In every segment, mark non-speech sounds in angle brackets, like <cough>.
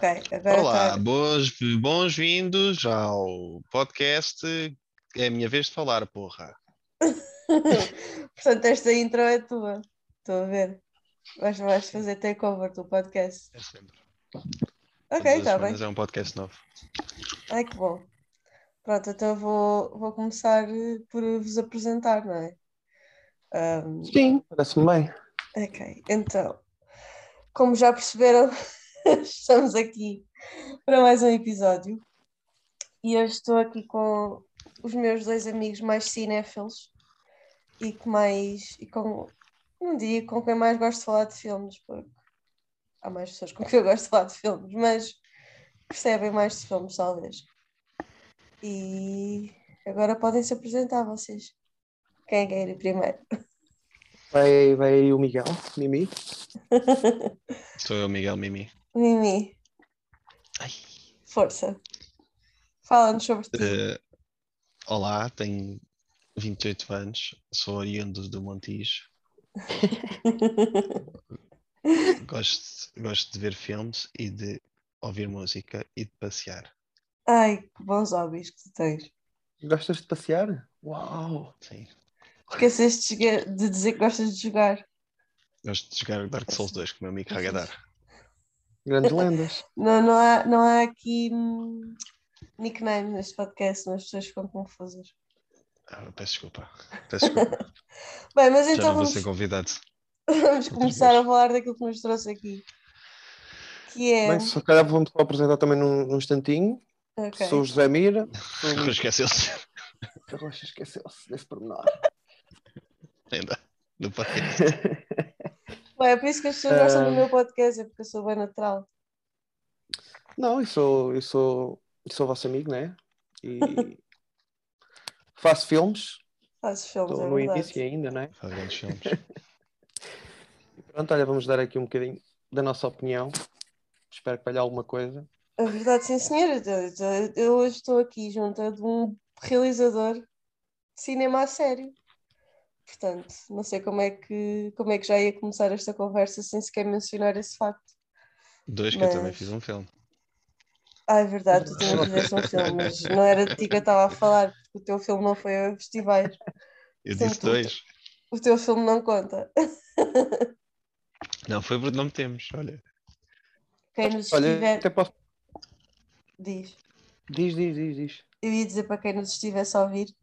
Ok, agora Olá, tá- boas, bons-vindos ao podcast. É a minha vez de falar, porra. <laughs> Portanto, esta intro é tua. Estou a ver. Vais, vais fazer takeover do podcast. É sempre. Ok, está bem. semanas É um podcast novo. Ai, que bom. Pronto, então vou, vou começar eh, por vos apresentar, não é? Ahm, Sim, parece-me bem. ok, então, como já perceberam, <laughs> estamos aqui para mais um episódio e hoje estou aqui com os meus dois amigos mais cinéfilos e que mais e com um dia com quem mais gosto de falar de filmes, porque há mais pessoas com quem eu gosto de falar de filmes, mas percebem mais de filmes, talvez. E agora podem se apresentar vocês. Quem é que quer ir primeiro? Vai, vai aí o Miguel, Mimi. <laughs> <laughs> Sou eu, Miguel Mimi. Mimi, Ai. força. Fala-nos sobre ti. Eh, olá, tenho 28 anos, sou oriundo do Montijo. <laughs> Gosto, gosto de ver filmes e de ouvir música e de passear. Ai, que bons hobbies que tu tens. Gostas de passear? Uau! Sim. Esqueceste de dizer que gostas de jogar. Gosto de jogar Dark Souls 2 com o meu amigo Hagadar. Grandes lendas. <laughs> Não, não, há, não há aqui hum, nickname neste podcast, mas as pessoas ficam confusas. Ah, peço desculpa. Peço desculpa. <laughs> Bem, mas Já então não vou vamos, ser convidado. vamos começar a falar daquilo que nos trouxe aqui. Que é. Bem, se calhar vou-me só apresentar também num, num instantinho. ok. Sou o José Mira. <laughs> Sou o Esqueceu-se A Rocha esqueceu-se desse pormenor. ainda do podcast. É por isso que as pessoas gostam do Ah. meu podcast, é porque eu sou bem natural. Não, eu sou, eu sou, eu sou vosso amigo, né? E <laughs> faço filmes. Faço filmes, Estou é no verdade. início ainda, né? Faz grandes filmes. <laughs> E pronto, olha, vamos dar aqui um bocadinho da nossa opinião. Espero que valha alguma coisa. É verdade, sim, senhora. Eu hoje estou aqui junto de um realizador de cinema a sério. Portanto, não sei como é que, como é que já ia começar esta conversa sem sequer mencionar esse facto. Dois que eu também Mas- fiz um filme. Ah, é verdade, tu também fizeste um filme, mas não era de ti que eu estava a falar, porque o teu filme não foi a festivais. Eu disse dois. O teu filme não conta. <laughs> Não, foi porque não temos, olha. Quem nos Olha, estiver. até posso. Diz. Diz, diz, diz, diz. Eu ia dizer para quem nos estivesse a ouvir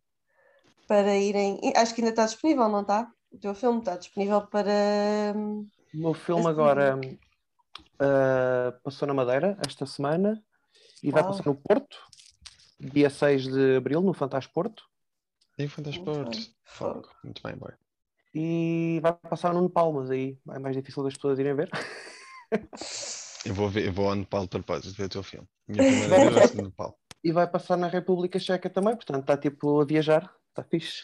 para irem. Acho que ainda está disponível, não está? O teu filme está disponível para. O meu filme Assim. agora ah, passou na Madeira esta semana e vai passar no Porto, dia 6 de Abril, no Fantástico Porto, Nem foi das Muito bem. portas. Fogo. Muito bem, boy. e vai passar no Nepal, mas aí é mais difícil das pessoas irem ver. Eu vou, ver, eu vou ao Nepal de propósito ver o teu filme. Minha primeira <laughs> vez no Nepal. E vai passar na República Checa também, portanto está tipo a viajar, está fixe.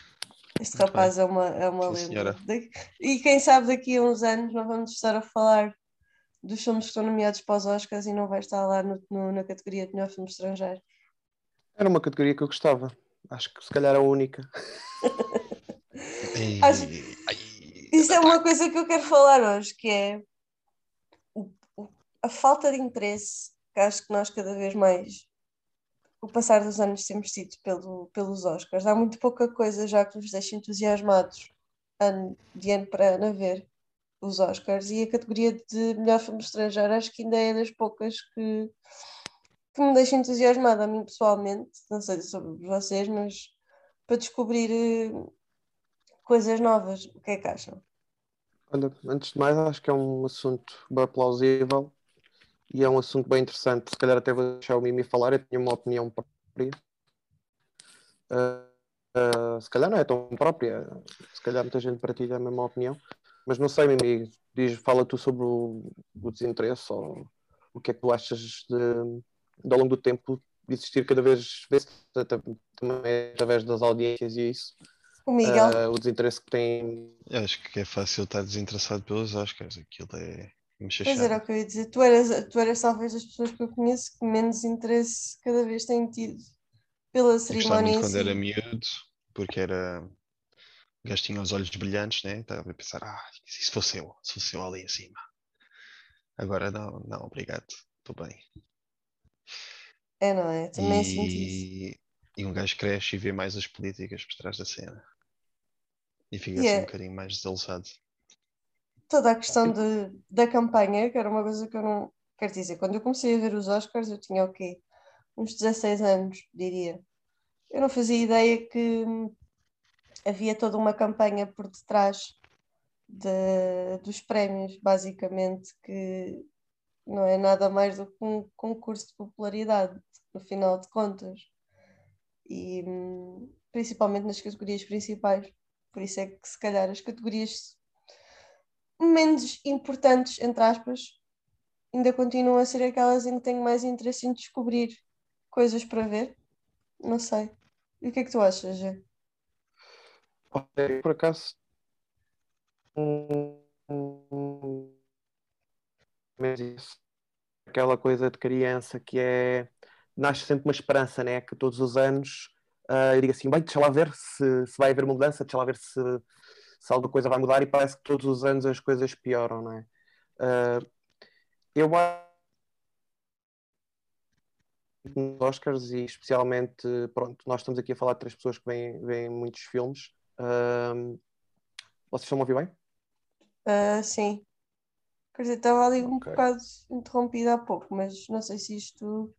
Este Muito rapaz é uma, é uma Sim, lenda. senhora. De- E quem sabe daqui a uns anos não vamos estar a falar dos filmes que estão nomeados para os Oscars e não vai estar lá no- no- na categoria de melhor filme estrangeiro. Era uma categoria que eu gostava, acho que se calhar a única. Acho- Isso é uma coisa que eu quero falar hoje, que é a falta de interesse que acho que nós cada vez mais, o passar dos anos, temos tido pelo, pelos Oscars. Há muito pouca coisa já que nos deixa entusiasmados ano, de ano para ano a ver os Oscars e a categoria de melhor filme estrangeiro acho que ainda é das poucas que, que me deixa entusiasmada a mim pessoalmente, não sei sobre vocês, mas para descobrir eh, coisas novas, o que é que acham? Olha, antes de mais, acho que é um assunto bem plausível e é um assunto bem interessante. Se calhar até vou deixar o Mimi falar, eu tenho uma opinião própria. Ah, ah, se calhar não é tão própria, se calhar muita gente partilha a mesma opinião, mas não sei, Mimi, diz, fala tu sobre o, o desinteresse ou o que é que tu achas de, de ao longo do tempo existir cada vez, também através das audiências e isso, O Miguel, ah, o desinteresse que tem Eu acho que é fácil estar desinteressado pelos Oscars. Aquilo é pois era o que eu ia dizer, tu eras, tu eras talvez das pessoas que eu conheço que menos interesse cada vez têm tido pela Eu cerimónia em quando era miúdo, porque era. O gajo tinha os olhos brilhantes, né? Estava a pensar, ah, e se fosse eu, se fosse eu ali em cima. Agora não, não, obrigado. estou bem. É, não é? Também sinto isso. E, e um gajo cresce e vê mais as políticas por trás da cena. E fica E assim um bocadinho mais desalçado. Toda a questão de, da campanha, que era uma coisa que eu não. Quer dizer, quando eu comecei a ver os Oscars, eu tinha o quê? Uns 16 anos, diria. Eu não fazia ideia que havia toda uma campanha por detrás de- dos prémios, basicamente, que não é nada mais do que um concurso de popularidade, no final de contas. E hum, principalmente nas categorias principais. Por isso é que, se calhar, as categorias menos importantes, entre aspas, ainda continuam a ser aquelas em que tenho mais interesse em descobrir coisas para ver. Não sei. E o que é que tu achas, Gê? Por acaso. mas isso, Aquela coisa de criança que é. Nasce sempre uma esperança, né? Que todos os anos ah, eu digo assim: bem, deixa lá ver se, se vai haver mudança, deixa lá ver se, se alguma coisa vai mudar, e parece que todos os anos as coisas pioram, não é? Ah, eu acho nos Oscars e especialmente, pronto, nós estamos aqui a falar de três pessoas que veem, veem muitos filmes. Ahm, vocês estão a ouvir bem? Ah, sim. Quer dizer, estava ali um Ok. bocado interrompida há pouco, mas não sei se isto,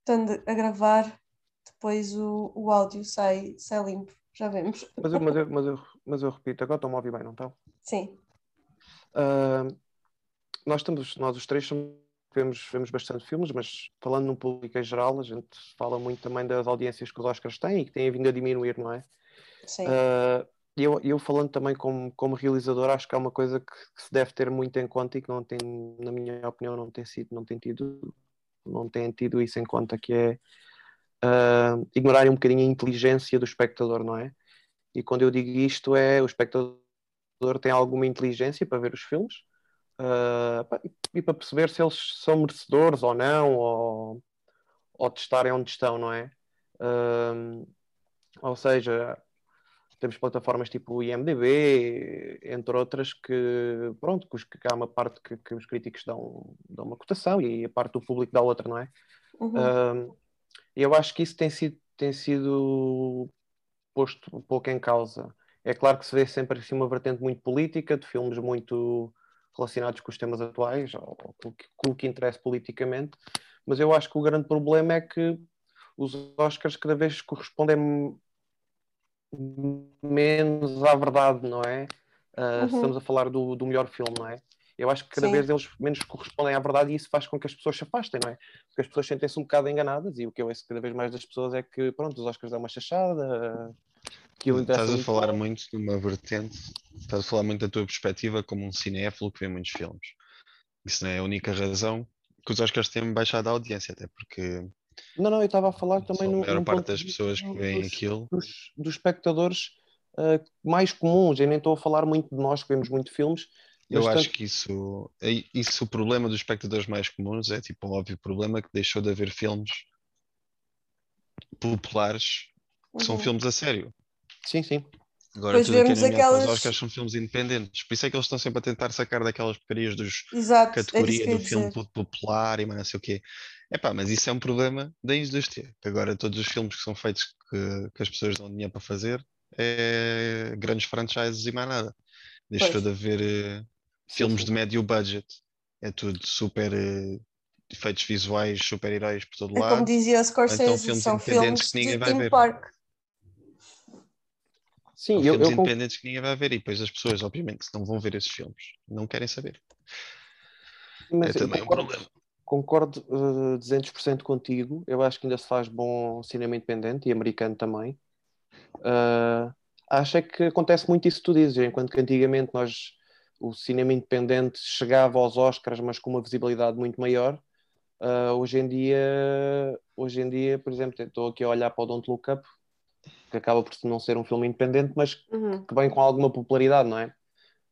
estando a gravar, depois o, o áudio sai, sai limpo. Já vemos. Mas eu, mas eu, mas eu, mas eu repito, agora estão a ouvir bem, não estão? Sim. Ahm, nós estamos, nós os três somos- vemos, vemos bastante filmes, mas falando num público em geral, a gente fala muito também das audiências que os Oscars têm e que têm vindo a diminuir, não é? Sim. Uh, eu, eu falando também como, como realizador, acho que há uma coisa que, que se deve ter muito em conta e que não tem, na minha opinião, não tem sido, não tem tido, não tem tido isso em conta, que é uh, ignorar um bocadinho a inteligência do espectador, não é? E quando eu digo isto é o espectador tem alguma inteligência para ver os filmes uh, e, para perceber se eles são merecedores ou não, ou, ou de estarem onde estão, não é? Uh, ou seja, temos plataformas tipo o IMDB, entre outras, que pronto, que, há uma parte que, que os críticos dão, dão uma cotação e a parte do público dá outra, não é? Uhum. Um, eu acho que isso tem sido, tem sido posto um pouco em causa. É claro que se vê sempre assim, uma vertente muito política, de filmes muito relacionados com os temas atuais, ou com o que, com o que interessa politicamente, mas eu acho que o grande problema é que os Oscars cada vez correspondem menos à verdade, não é? Uh, Uhum. Estamos a falar do, do melhor filme, não é? Eu acho que cada Sim. vez eles menos correspondem à verdade e isso faz com que as pessoas se afastem, não é? Porque as pessoas sentem-se um bocado enganadas e o que eu ouço cada vez mais das pessoas é que, pronto, os Oscars é uma chachada, aquilo Estás a falar pouco. muito de uma vertente, estás a falar muito da tua perspectiva como um cinéfilo que vê muitos filmes. Isso não é a única razão que os Oscars têm baixado a audiência, até porque Não, não, eu estava a falar também só a no, maior parte das pessoas que veem dos, aquilo. dos, dos espectadores uh, mais comuns. Eu nem estou a falar muito de nós que vemos muito filmes, Eu mas acho tanto- que isso, é- isso o problema dos espectadores mais comuns é tipo um óbvio problema que deixou de haver filmes populares que são Uhum. filmes a sério. Sim, sim. Agora Pois tudo que é vemos os aquelas- Oscars são filmes independentes. Por isso é que eles estão sempre a tentar sacar daquelas porcarias dos Exato, era isso categoria que eu ia do filme popular e mais não sei o quê. Epá, mas isso é um problema da indústria. Que agora todos os filmes que são feitos que, que as pessoas dão dinheiro para fazer é grandes franchises e mais nada. Deixou Pois. de haver eh, filmes de médio budget. É tudo super eh, efeitos visuais, super-heróis por todo É lado. como dizia o Scorsese, então filmes são independentes filmes que ninguém de vai ver. park. Sim, eu, filmes eu, independentes que ninguém vai ver e depois as pessoas, obviamente, não vão ver esses filmes. Não querem saber. mas é também um concordo, problema. concordo uh, 200% contigo. Eu acho que ainda se faz bom cinema independente e americano também. Uh, acho é que acontece muito isso que tu dizes, enquanto que antigamente nós o cinema independente chegava aos Oscars, mas com uma visibilidade muito maior. Uh, hoje em dia, hoje em dia, por exemplo, estou aqui a olhar para o Don't Look Up, que acaba por não ser um filme independente, mas Uhum. que vem com alguma popularidade, não é?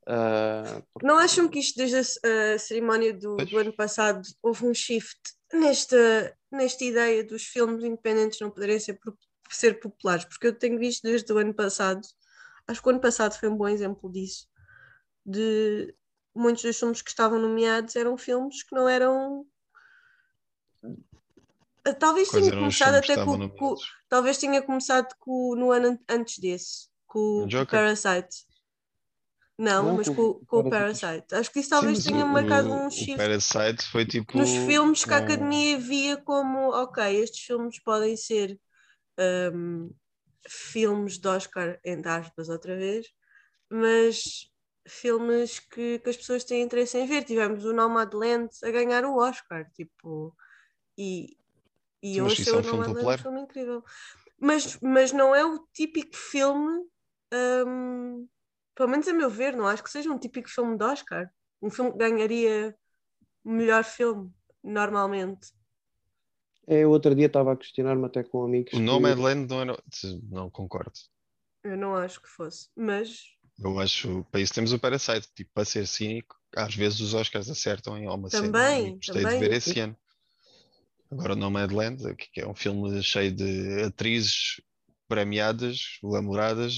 Uh, porque- Não acham que isto, desde a, a cerimónia do, do ano passado, houve um shift nesta, nesta ideia dos filmes independentes não poderem ser, ser populares? Porque eu tenho visto desde o ano passado, acho que o ano passado foi um bom exemplo disso, de muitos dos filmes que estavam nomeados eram filmes que não eram Ah, Talvez Quais os começado até com, com- talvez tenha começado com, no ano an- antes desse, com, O o? Parasite. Não, Não, mas com com, o com o Parasite. Acho que isso Sim, talvez mas tenha o- marcado o, um o shift Parasite foi tipo. nos filmes que a Academia via como, ok, estes filmes podem ser hum, filmes de Oscar, entre aspas, outra vez, mas filmes que, que as pessoas têm interesse em ver. Tivemos o Nomadland a ganhar o Oscar, tipo, e, e achei isso é o um filme Nomadland popular. um filme incrível. Mas, mas não é o típico filme, hum, pelo menos a meu ver, não acho que seja um típico filme de Oscar. Um filme que ganharia o melhor filme, normalmente. É, eu outro dia estava a questionar-me até com amigos. O que- Nomadland não era. Não concordo. Eu não acho que fosse, mas Eu acho. Para isso temos o Parasite. Tipo, para ser cínico, às vezes os Oscars acertam em alguma cena. Também, e Gostei também. de ver esse ano. Agora o Nomadland, que é um filme cheio de atrizes premiadas, glamouradas,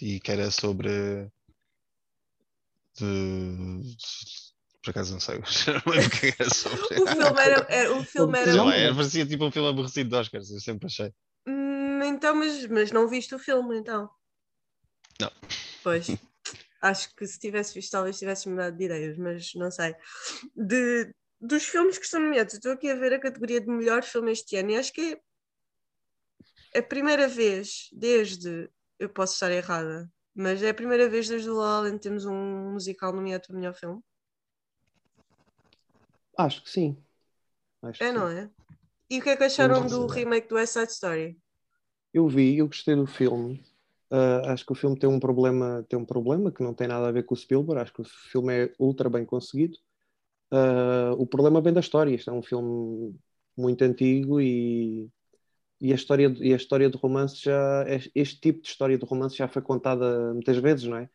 e que era sobre. De... Por acaso não sei, <laughs> não lembro o que era sobre. o filme era. era- o filme era lá, era, parecia tipo um filme aborrecido de Oscars, eu sempre achei. Hum, então, mas, mas não viste o filme, então? Não. Pois. Acho que se tivesse visto, talvez tivesse mudado de ideias, mas não sei. De, dos filmes que estão nomeados, estou aqui a ver a categoria de melhor filme este ano e acho que é a primeira vez desde. Eu posso estar errada, mas é a primeira vez desde o La La que temos um musical nomeado para melhor filme. Acho que sim. Acho que É, sim. não é? E o que é que acharam do remake do West Side Story? Eu vi, eu gostei do filme. Ah, acho que o filme tem um problema, tem um problema que não tem nada a ver com o Spielberg. Acho que o filme é ultra bem conseguido. Ah, o problema vem da história. Isto é um filme muito antigo e, e a história de, e a história de romance já este tipo de história de romance já foi contada muitas vezes, não é?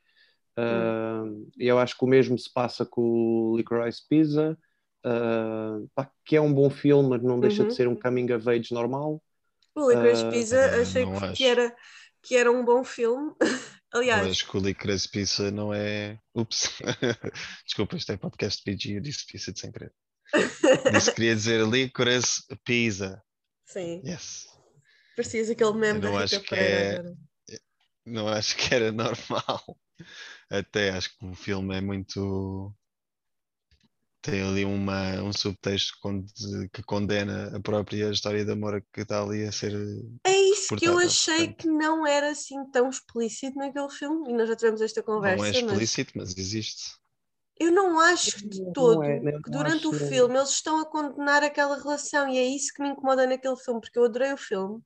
E eu acho que o mesmo se passa com o Licorice Pizza, ah, pá, que é um bom filme, mas não deixa Uhum. de ser um coming of age normal. O Licorice Pizza achei que, acho. que era, que era um bom filme. <laughs> Aliás, que o Licorice Pizza não é. Ups! <laughs> Desculpa, isto é podcast PG, eu disse pizza de sem querer. Disse que queria dizer Licorice Pizza. sim, Yes. parecias aquele meme da Rita acho que Pereira. é-. Não acho que era <laughs> normal. Até acho que o filme é muito. Tem ali uma, um subtexto que condena a própria história de amor que está ali a ser. É isso que eu achei portanto. que não era assim tão explícito naquele filme. E nós já tivemos esta conversa. Não é mas explícito, mas existe. eu não acho de Não todo é, que durante o filme eles estão a condenar aquela relação. E é isso que me incomoda naquele filme, porque eu adorei o filme.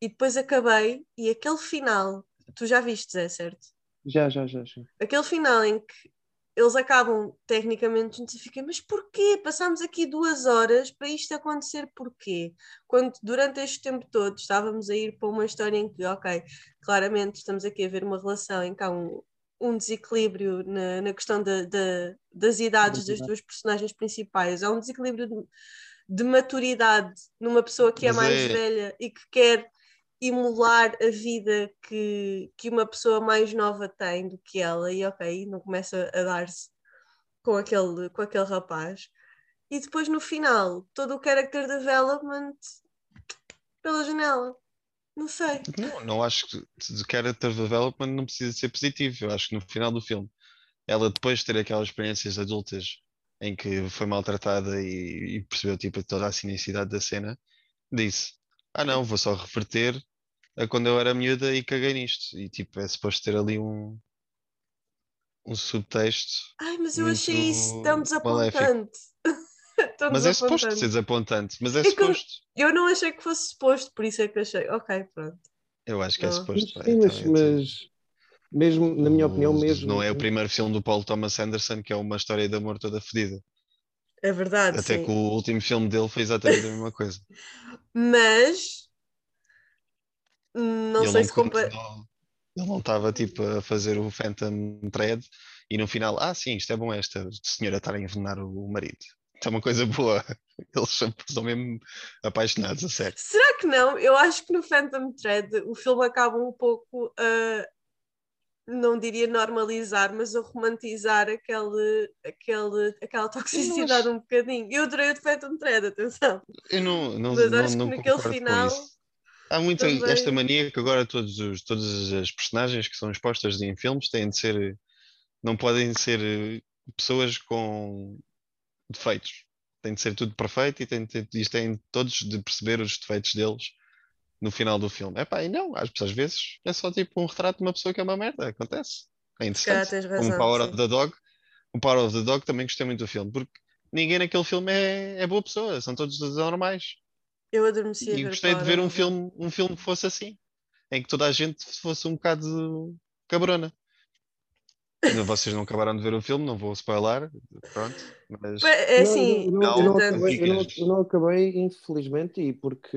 E depois acabei. E aquele final. Tu já viste, Zé, certo? Já, já, já, já. aquele final em que eles acabam tecnicamente e fiquei, mas porquê? Passámos aqui duas horas para isto acontecer, porquê? Quando durante este tempo todo estávamos a ir para uma história em que, ok, claramente estamos aqui a ver uma relação em que há um, um desequilíbrio na, na questão da- da- das idades das duas personagens principais, há um desequilíbrio de, de maturidade numa pessoa que é mais é- velha e que quer emular a vida que, que uma pessoa mais nova tem do que ela, e ok, não começa a dar-se com aquele, com aquele rapaz. E depois no final, todo o character development pela janela. Não sei. Não, não acho que de character development não precisa ser positivo. Eu acho que no final do filme, ela depois de ter aquelas experiências adultas em que foi maltratada e, e percebeu tipo, toda a cinicidade da cena, disse: Ah, não, vou só reverter a quando eu era miúda e caguei nisto. E tipo, é suposto ter ali um, um subtexto. Ai, mas eu achei isso tão desapontante. <laughs> tão Mas é suposto desapontante. ser desapontante, mas é, É eu- suposto. Eu não achei que fosse suposto, por isso é que achei, ok, pronto. Eu acho que é Não. suposto. Mas, pá, sim, mas, então, mas mesmo, na minha opinião, mesmo. Não é o primeiro filme do Paul Thomas Anderson que é uma história de amor toda fedida. É verdade, Até sim. que o último filme dele foi exatamente a mesma coisa. <laughs> Mas não ele sei não se compara. Ele não estava tipo a fazer o Phantom Thread e no final, ah sim, isto é bom esta senhora estar a envenenar o marido. Isto é uma coisa boa. <laughs> Eles são, mesmo apaixonados, a sério. Será que não? Eu acho que no Phantom Thread o filme acaba um pouco a, não diria normalizar, mas a romantizar aquele, aquele, aquela toxicidade um bocadinho. Eu adorei o um thread, atenção. Eu não, não, Mas não, acho não que naquele final isso. Há muito também- esta mania que agora todos os, todas as personagens que são expostas em filmes têm de ser, não podem ser eh, pessoas com defeitos. Tem de ser tudo perfeito e tem, de- e têm todos de perceber os defeitos deles no final do filme. Epá, e não, às, às vezes é só tipo um retrato de uma pessoa que é uma merda, acontece. É interessante. Como razão. Power sim. of the Dog. O Power of the Dog também gostei muito do filme, porque ninguém naquele filme é, é boa pessoa, são todos normais. Eu adormeci a E ver gostei de ver um filme, um filme que fosse assim, em que toda a gente fosse um bocado cabrona. Vocês não acabaram de ver o filme, não vou spoiler, pronto, mas É Não, assim, eu não, não, eu não acabei, eu, não, eu não acabei, infelizmente, e porque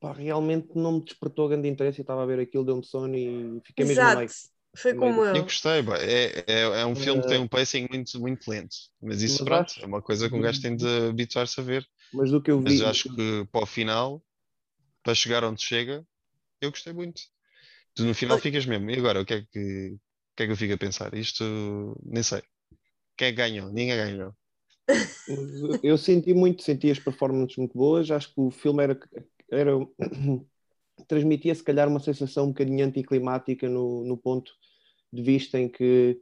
pá, realmente não me despertou grande interesse e estava a ver aquilo, deu-me sono e fiquei mesmo exato, meio. foi como eu eu. gostei. É, é, é um filme que tem Eh, um pacing muito, muito lento, mas isso mas pronto, acho- é uma coisa que um gajo tem de habituar-se a ver. Mas do que eu Mas vi, eu acho que para o final, para chegar onde chega, eu gostei muito. Tu no final ficas mesmo. E agora, o que é que, o que é que eu fico a pensar? Isto nem sei. Quem é que ganhou? Ninguém ganhou. Mas Eu senti muito, senti as performances muito boas. Acho que o filme era, era <coughs> transmitia se calhar uma sensação um bocadinho anticlimática no, no ponto de vista em que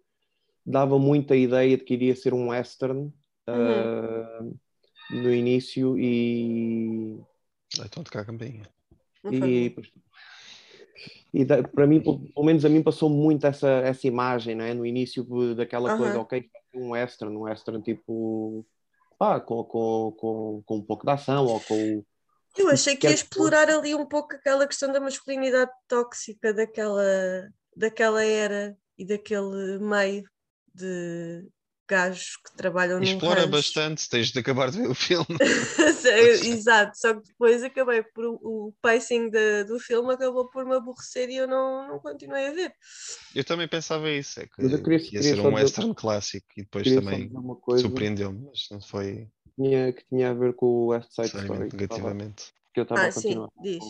dava muita ideia de que iria ser um western ah, no início e, Então tocar a campainha. E, e da- para mim, pelo pelo menos a mim passou muito essa, essa imagem, né? no início daquela coisa, ok, um western, um western tipo pá, com, com, com, com um pouco de ação ou com Eu achei que ia explorar ali um pouco aquela questão da masculinidade tóxica daquela, daquela era e daquele meio de gajos que trabalham Explora rancho. bastante, tens de acabar de ver o filme. <laughs> Exato, só que depois acabei por o, pacing da- do filme acabou por me aborrecer e eu não, não continuei a ver. Eu também pensava isso, é que eu queria- ia queria ser um dizer- western clássico e depois também surpreendeu-me, mas não foi que tinha, que tinha a ver com o West Side Story necessariamente que eu estava- negativamente. que eu estava Ah, a sim, continuar. diz.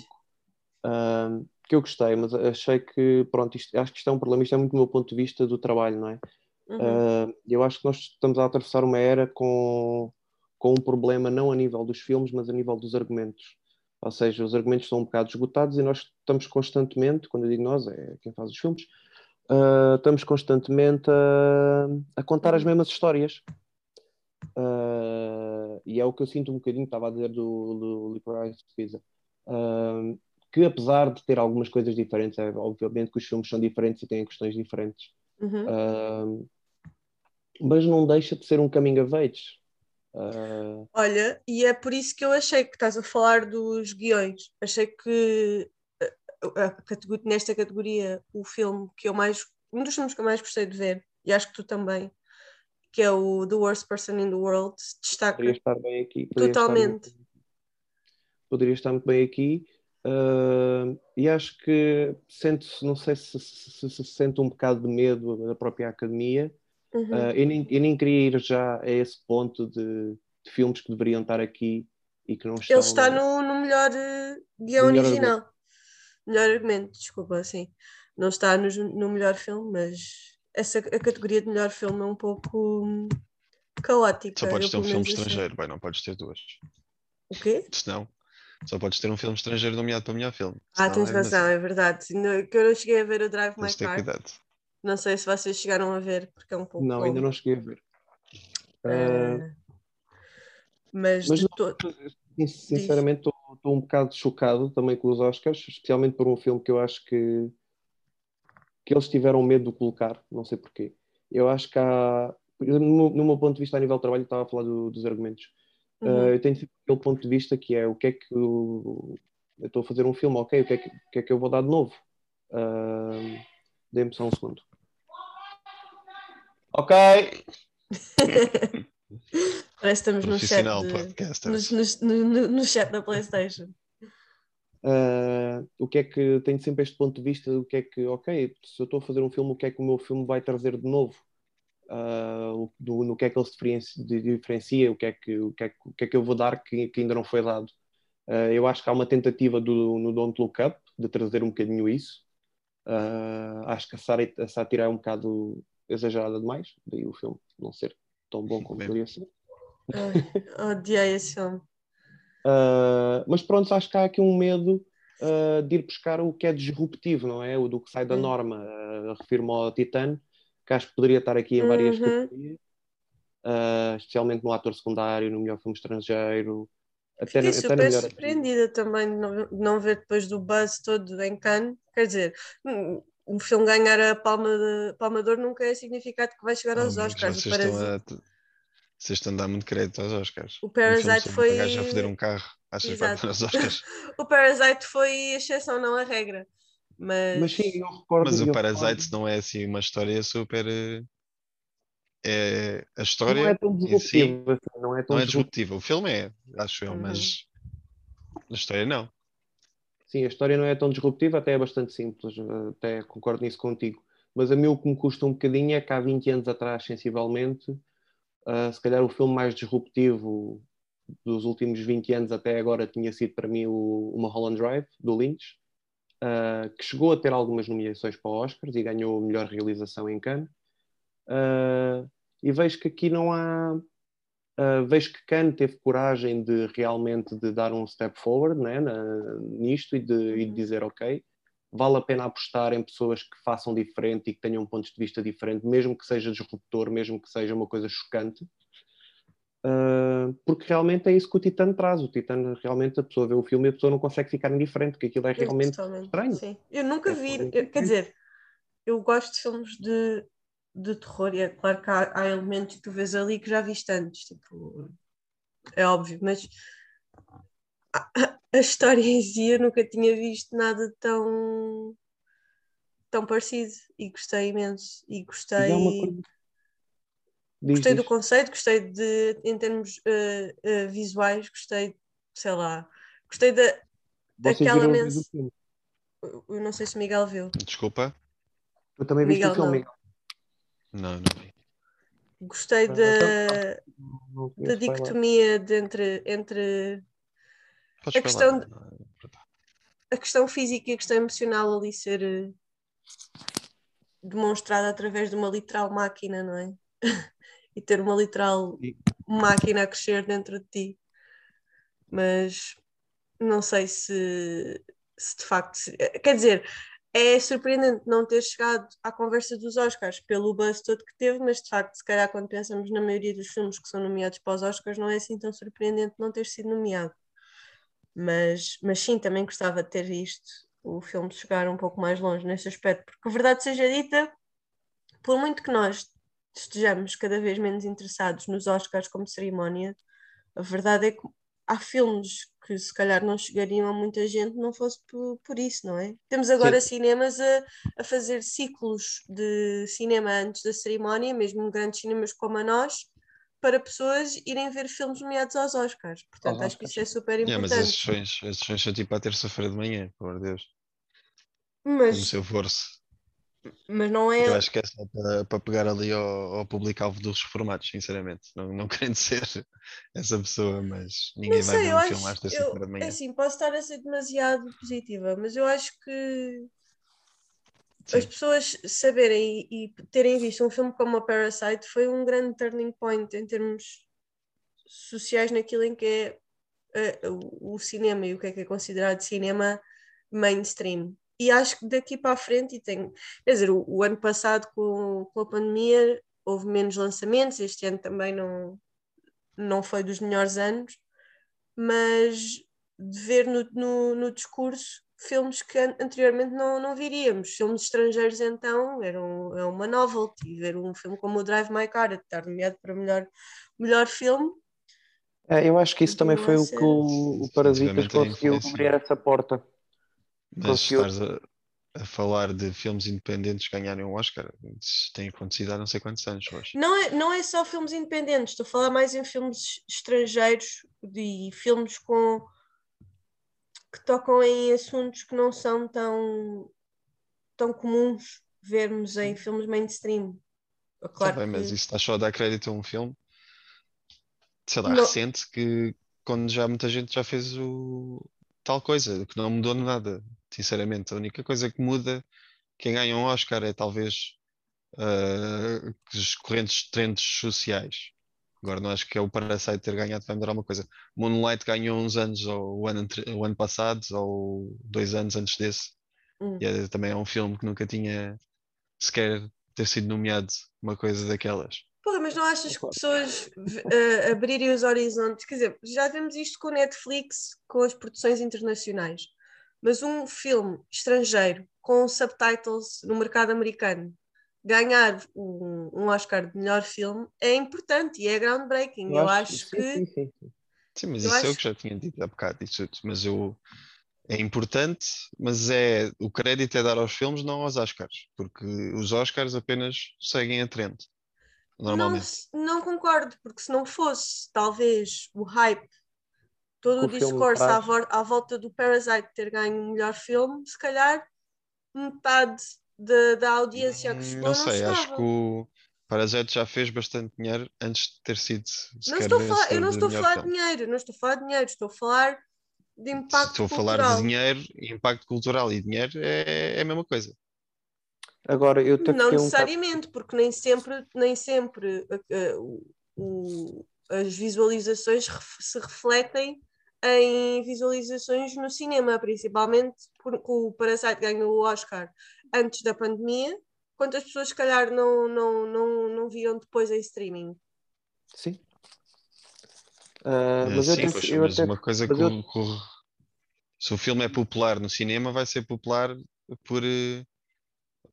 Que eu gostei, mas achei que, pronto, isto, acho que isto é um problema, isto é muito do meu ponto de vista do trabalho, não é? Uhum. Ah, eu acho que nós estamos a atravessar uma era com, com um problema não a nível dos filmes, mas a nível dos argumentos. Ou seja, os argumentos são um bocado esgotados e nós estamos constantemente, quando eu digo nós, é quem faz os filmes, ah, estamos constantemente a, a contar as Uhum. mesmas histórias. Ah, e é o que eu sinto um bocadinho, estava a dizer do, do Licorice Pizza. Ah, que apesar de ter algumas coisas diferentes, é, obviamente que os filmes são diferentes e têm questões diferentes, Uhum. ah, mas não deixa de ser um coming of age. Ah, Olha, e é por isso que eu achei que estás a falar dos guiões. Achei que a- a catego- nesta categoria o filme que eu mais, um dos filmes que eu mais gostei de ver, e acho que tu também, que é o The Worst Person in the World, destaca poderia estar bem aqui. Poderia totalmente. Estar, poderia estar muito bem aqui. ah, e acho que sente não sei se se, se se sente um bocado de medo da própria academia. Uhum. Ah, eu, nem, eu nem queria ir já a esse ponto de, de filmes que deveriam estar aqui e que não estão. Ele está no, no melhor eh, guião melhor original. Melhor argumento, desculpa, sim. Não está no, no melhor filme, mas essa, a categoria de melhor filme é um pouco hum, caótica. Só podes ter um filme achei. estrangeiro, bem, não podes ter duas. O quê? Senão, só podes ter um filme estrangeiro nomeado para melhor filme. Ah, Senão tens é razão, demasiado. é verdade. No- Que eu não cheguei a ver o Drive My Tens de ter Car. cuidado. Não sei se vocês chegaram a ver, porque é um pouco. Não, ainda não cheguei a ver. Ah, Ah, mas mas de não- todo. Sin- Sinceramente, estou um bocado chocado também com os Oscars, especialmente por um filme que eu acho que, que eles tiveram medo de colocar, não sei porquê. Eu acho que há, no, meu- no meu ponto de vista a nível de trabalho, estava a falar do- dos argumentos. Uhum. Uh, eu tenho sempre aquele ponto de vista que é o que é que eu estou a fazer um filme, ok, o que é que, que, é que eu vou dar de novo? Uh, Dê-me só um segundo. Ok. <laughs> Parece que estamos no chat, Profissional de, podcasters. no, no- no- no chat da PlayStation. Uh, o que é que tenho sempre este ponto de vista o que é que, ok, se eu estou a fazer um filme, o que é que o meu filme vai trazer de novo? Uh, o- do- no que é que ele se diferencia, de- diferencia, o que é que, o que, é, que- o que é que eu vou dar que, que ainda não foi dado? Uh, eu acho que há uma tentativa do, no Don't Look Up de trazer um bocadinho isso. Uh, acho que a, Sara, a sátira é um bocado exagerada demais, daí o filme não ser tão bom como Bem. poderia ser. Ai, odiei esse filme. Uh, <laughs> mas pronto, acho que há aqui um medo uh, de ir buscar o que é disruptivo, não é? O do que sai da Hum. norma. Uh, Refiro-me ao Titan, que acho que poderia estar aqui em várias Uhum. categorias, uh, especialmente no ator secundário, no melhor filme estrangeiro. Até, Fiquei no- super surpreendida também de não, de não ver depois do buzz todo em Cannes. Quer dizer, hum, um filme ganhar a palma de, palma de ouro nunca é significado que vai chegar aos Oh, Oscars. Vocês, estão Parasite, a, vocês estão a dar muito crédito aos Oscars. o Um Parasite foi. gaja a foder um carro. Achas que vai para os Oscars? <laughs> O Parasite foi a exceção, não a regra. Mas, Mas sim, eu recordo. Mas o Parasite não é assim uma história super. eh, É, a não história é tão em si disruptivo, assim, não é tão não é disruptivo. disruptiva. O filme é, acho eu, Uhum. mas a história não. Sim, a história não é tão disruptiva, até é bastante simples, até concordo nisso contigo. Mas a mim o que me custa um bocadinho é que há 20 anos atrás, sensivelmente, eh, se calhar o filme mais disruptivo dos últimos 20 anos até agora tinha sido para mim o, o Mulholland Drive, do Lynch, eh, que chegou a ter algumas nomeações para Oscars e ganhou melhor realização em Cannes. Eh, e vejo que aqui não há Uh, vejo que Khan teve coragem de realmente de dar um step forward né, na- nisto e de, e de Uhum. dizer ok, vale a pena apostar em pessoas que façam diferente e que tenham pontos de vista diferente, mesmo que seja disruptor, mesmo que seja uma coisa chocante. Uh, porque realmente é isso que o Titan traz. O Titan realmente a pessoa vê o filme e a pessoa não consegue ficar indiferente, porque aquilo é realmente estranho. sim. Eu nunca É vi, eu- quer dizer, eu gosto de filmes de, de terror e é claro que há, há elementos que tu vês ali que já viste antes, tipo, é óbvio, mas a, a- história em si eu nunca tinha visto nada tão tão parecido e gostei imenso e gostei gostei do conceito, gostei de em termos eh, eh, visuais, gostei, sei lá, gostei da daquela viram os mens- dois o filme? eu não sei se o Miguel viu. Desculpa? Eu também viste Miguel, o filme, não. Miguel. Não, não vi. Gostei da, da dicotomia de entre, entre Podes A questão. Não, a questão física e a questão emocional ali ser eh, demonstrada através de uma literal máquina, não é? <laughs> e ter uma literal E- máquina a crescer dentro de ti. Mas não sei se, se de facto. se- eh, Quer dizer, é surpreendente não ter chegado à conversa dos Oscars pelo buzz todo que teve, mas de facto, se calhar, quando pensamos na maioria dos filmes que são nomeados para os Oscars, não é assim tão surpreendente não ter sido nomeado. Mas, mas sim, também gostava de ter visto o filme chegar um pouco mais longe nesse aspecto, porque verdade seja dita, por muito que nós estejamos cada vez menos interessados nos Oscars como cerimónia, a verdade é que há filmes que se calhar não chegariam a muita gente não fosse por, por isso, não é? Temos agora cinemas a, a fazer ciclos de cinema antes da cerimónia, mesmo grandes cinemas como a nós, para pessoas irem ver filmes nomeados aos Oscars. Portanto, Aos acho que isso Oscars. é super importante. mas esses sonhos, esses sonhos são tipo à terça-feira de manhã, por Deus. Mas, Como se eu fosse. Mas não é. Eu acho que é só para, para pegar ali ao, ao público-alvo dos reformados, sinceramente. Não, não <laughs> querendo ser essa pessoa, mas ninguém Não vai sei, ver um acho. filme às terça-feira de é manhã. assim, posso estar a ser demasiado positiva, mas eu acho que Sim. as pessoas saberem e, e terem visto um filme como a Parasite foi um grande turning point em termos sociais naquilo em que é o, o cinema e o que é que é considerado cinema mainstream. E acho que daqui para a frente, e tem, quer dizer, o, o ano passado com, com a pandemia houve menos lançamentos, este ano também não, não foi dos melhores anos, mas de ver no, no, no discurso filmes que an- anteriormente não, não viríamos. Filmes estrangeiros, então, eram é uma novelty. Ver um filme como o Drive My Car, a estar nomeado para melhor, melhor filme, É, eu acho que isso também foi o que o, o Parasitas a conseguiu abrir essa porta. Mas conseguiu- estás a, a falar de filmes independentes ganharem um Oscar, isso tem acontecido há não sei quantos anos hoje. Não é, não é só filmes independentes, estou a falar mais em filmes estrangeiros e filmes com que tocam em assuntos que não são tão, tão comuns vermos em filmes mainstream. É Está Claro bem, mas que- isso está só a dar crédito a um filme, sei lá, Não. recente, que quando já muita gente já fez o tal coisa, que não mudou nada, sinceramente. A única coisa que muda quem ganha um Oscar é talvez uh, os correntes trends sociais. Agora não acho que é o Parasite ter ganhado vai mudar alguma coisa. Moonlight ganhou uns anos, ou o ano, o ano passado, ou dois anos antes desse. Hum. E é, também é um filme que nunca tinha sequer ter sido nomeado uma coisa daquelas. Porra, mas não achas que pessoas uh, abrirem os horizontes? Quer dizer, já vemos isto com o Netflix, com as produções internacionais. Mas um filme estrangeiro com subtitles no mercado americano ganhar um, um Oscar de melhor filme é importante e é groundbreaking. Eu, eu acho, acho que. Sim, sim, sim. sim mas eu isso acho... é o que já tinha dito há bocado. Isso, mas eu. É importante, mas é o crédito é dar aos filmes, não aos Oscars, porque os Oscars apenas seguem a trend. Normalmente. Não, não concordo, porque se não fosse talvez o hype, todo o, o discurso à, à volta do Parasite ter ganho o melhor filme, se calhar metade de, da audiência que chegou. Não sei, não acho que o Parasite já fez bastante dinheiro antes de ter sido. Não estou a falar, eu não estou a falar de dinheiro, não estou a falar de dinheiro, estou a falar de impacto Estou a cultural. falar de dinheiro, impacto cultural e dinheiro é, é a mesma coisa. Agora, eu Não necessariamente, um... porque nem sempre, nem sempre uh, uh, uh, as visualizações se refletem em visualizações no cinema, principalmente porque o Parasite ganhou o Oscar antes da pandemia, quantas pessoas se calhar não, não, não, não viam depois em streaming? Sim. Uh, mas Sim, eu, pois, eu mas até, uma coisa mas que, eu... que, se o filme é popular no cinema, vai ser popular por eh,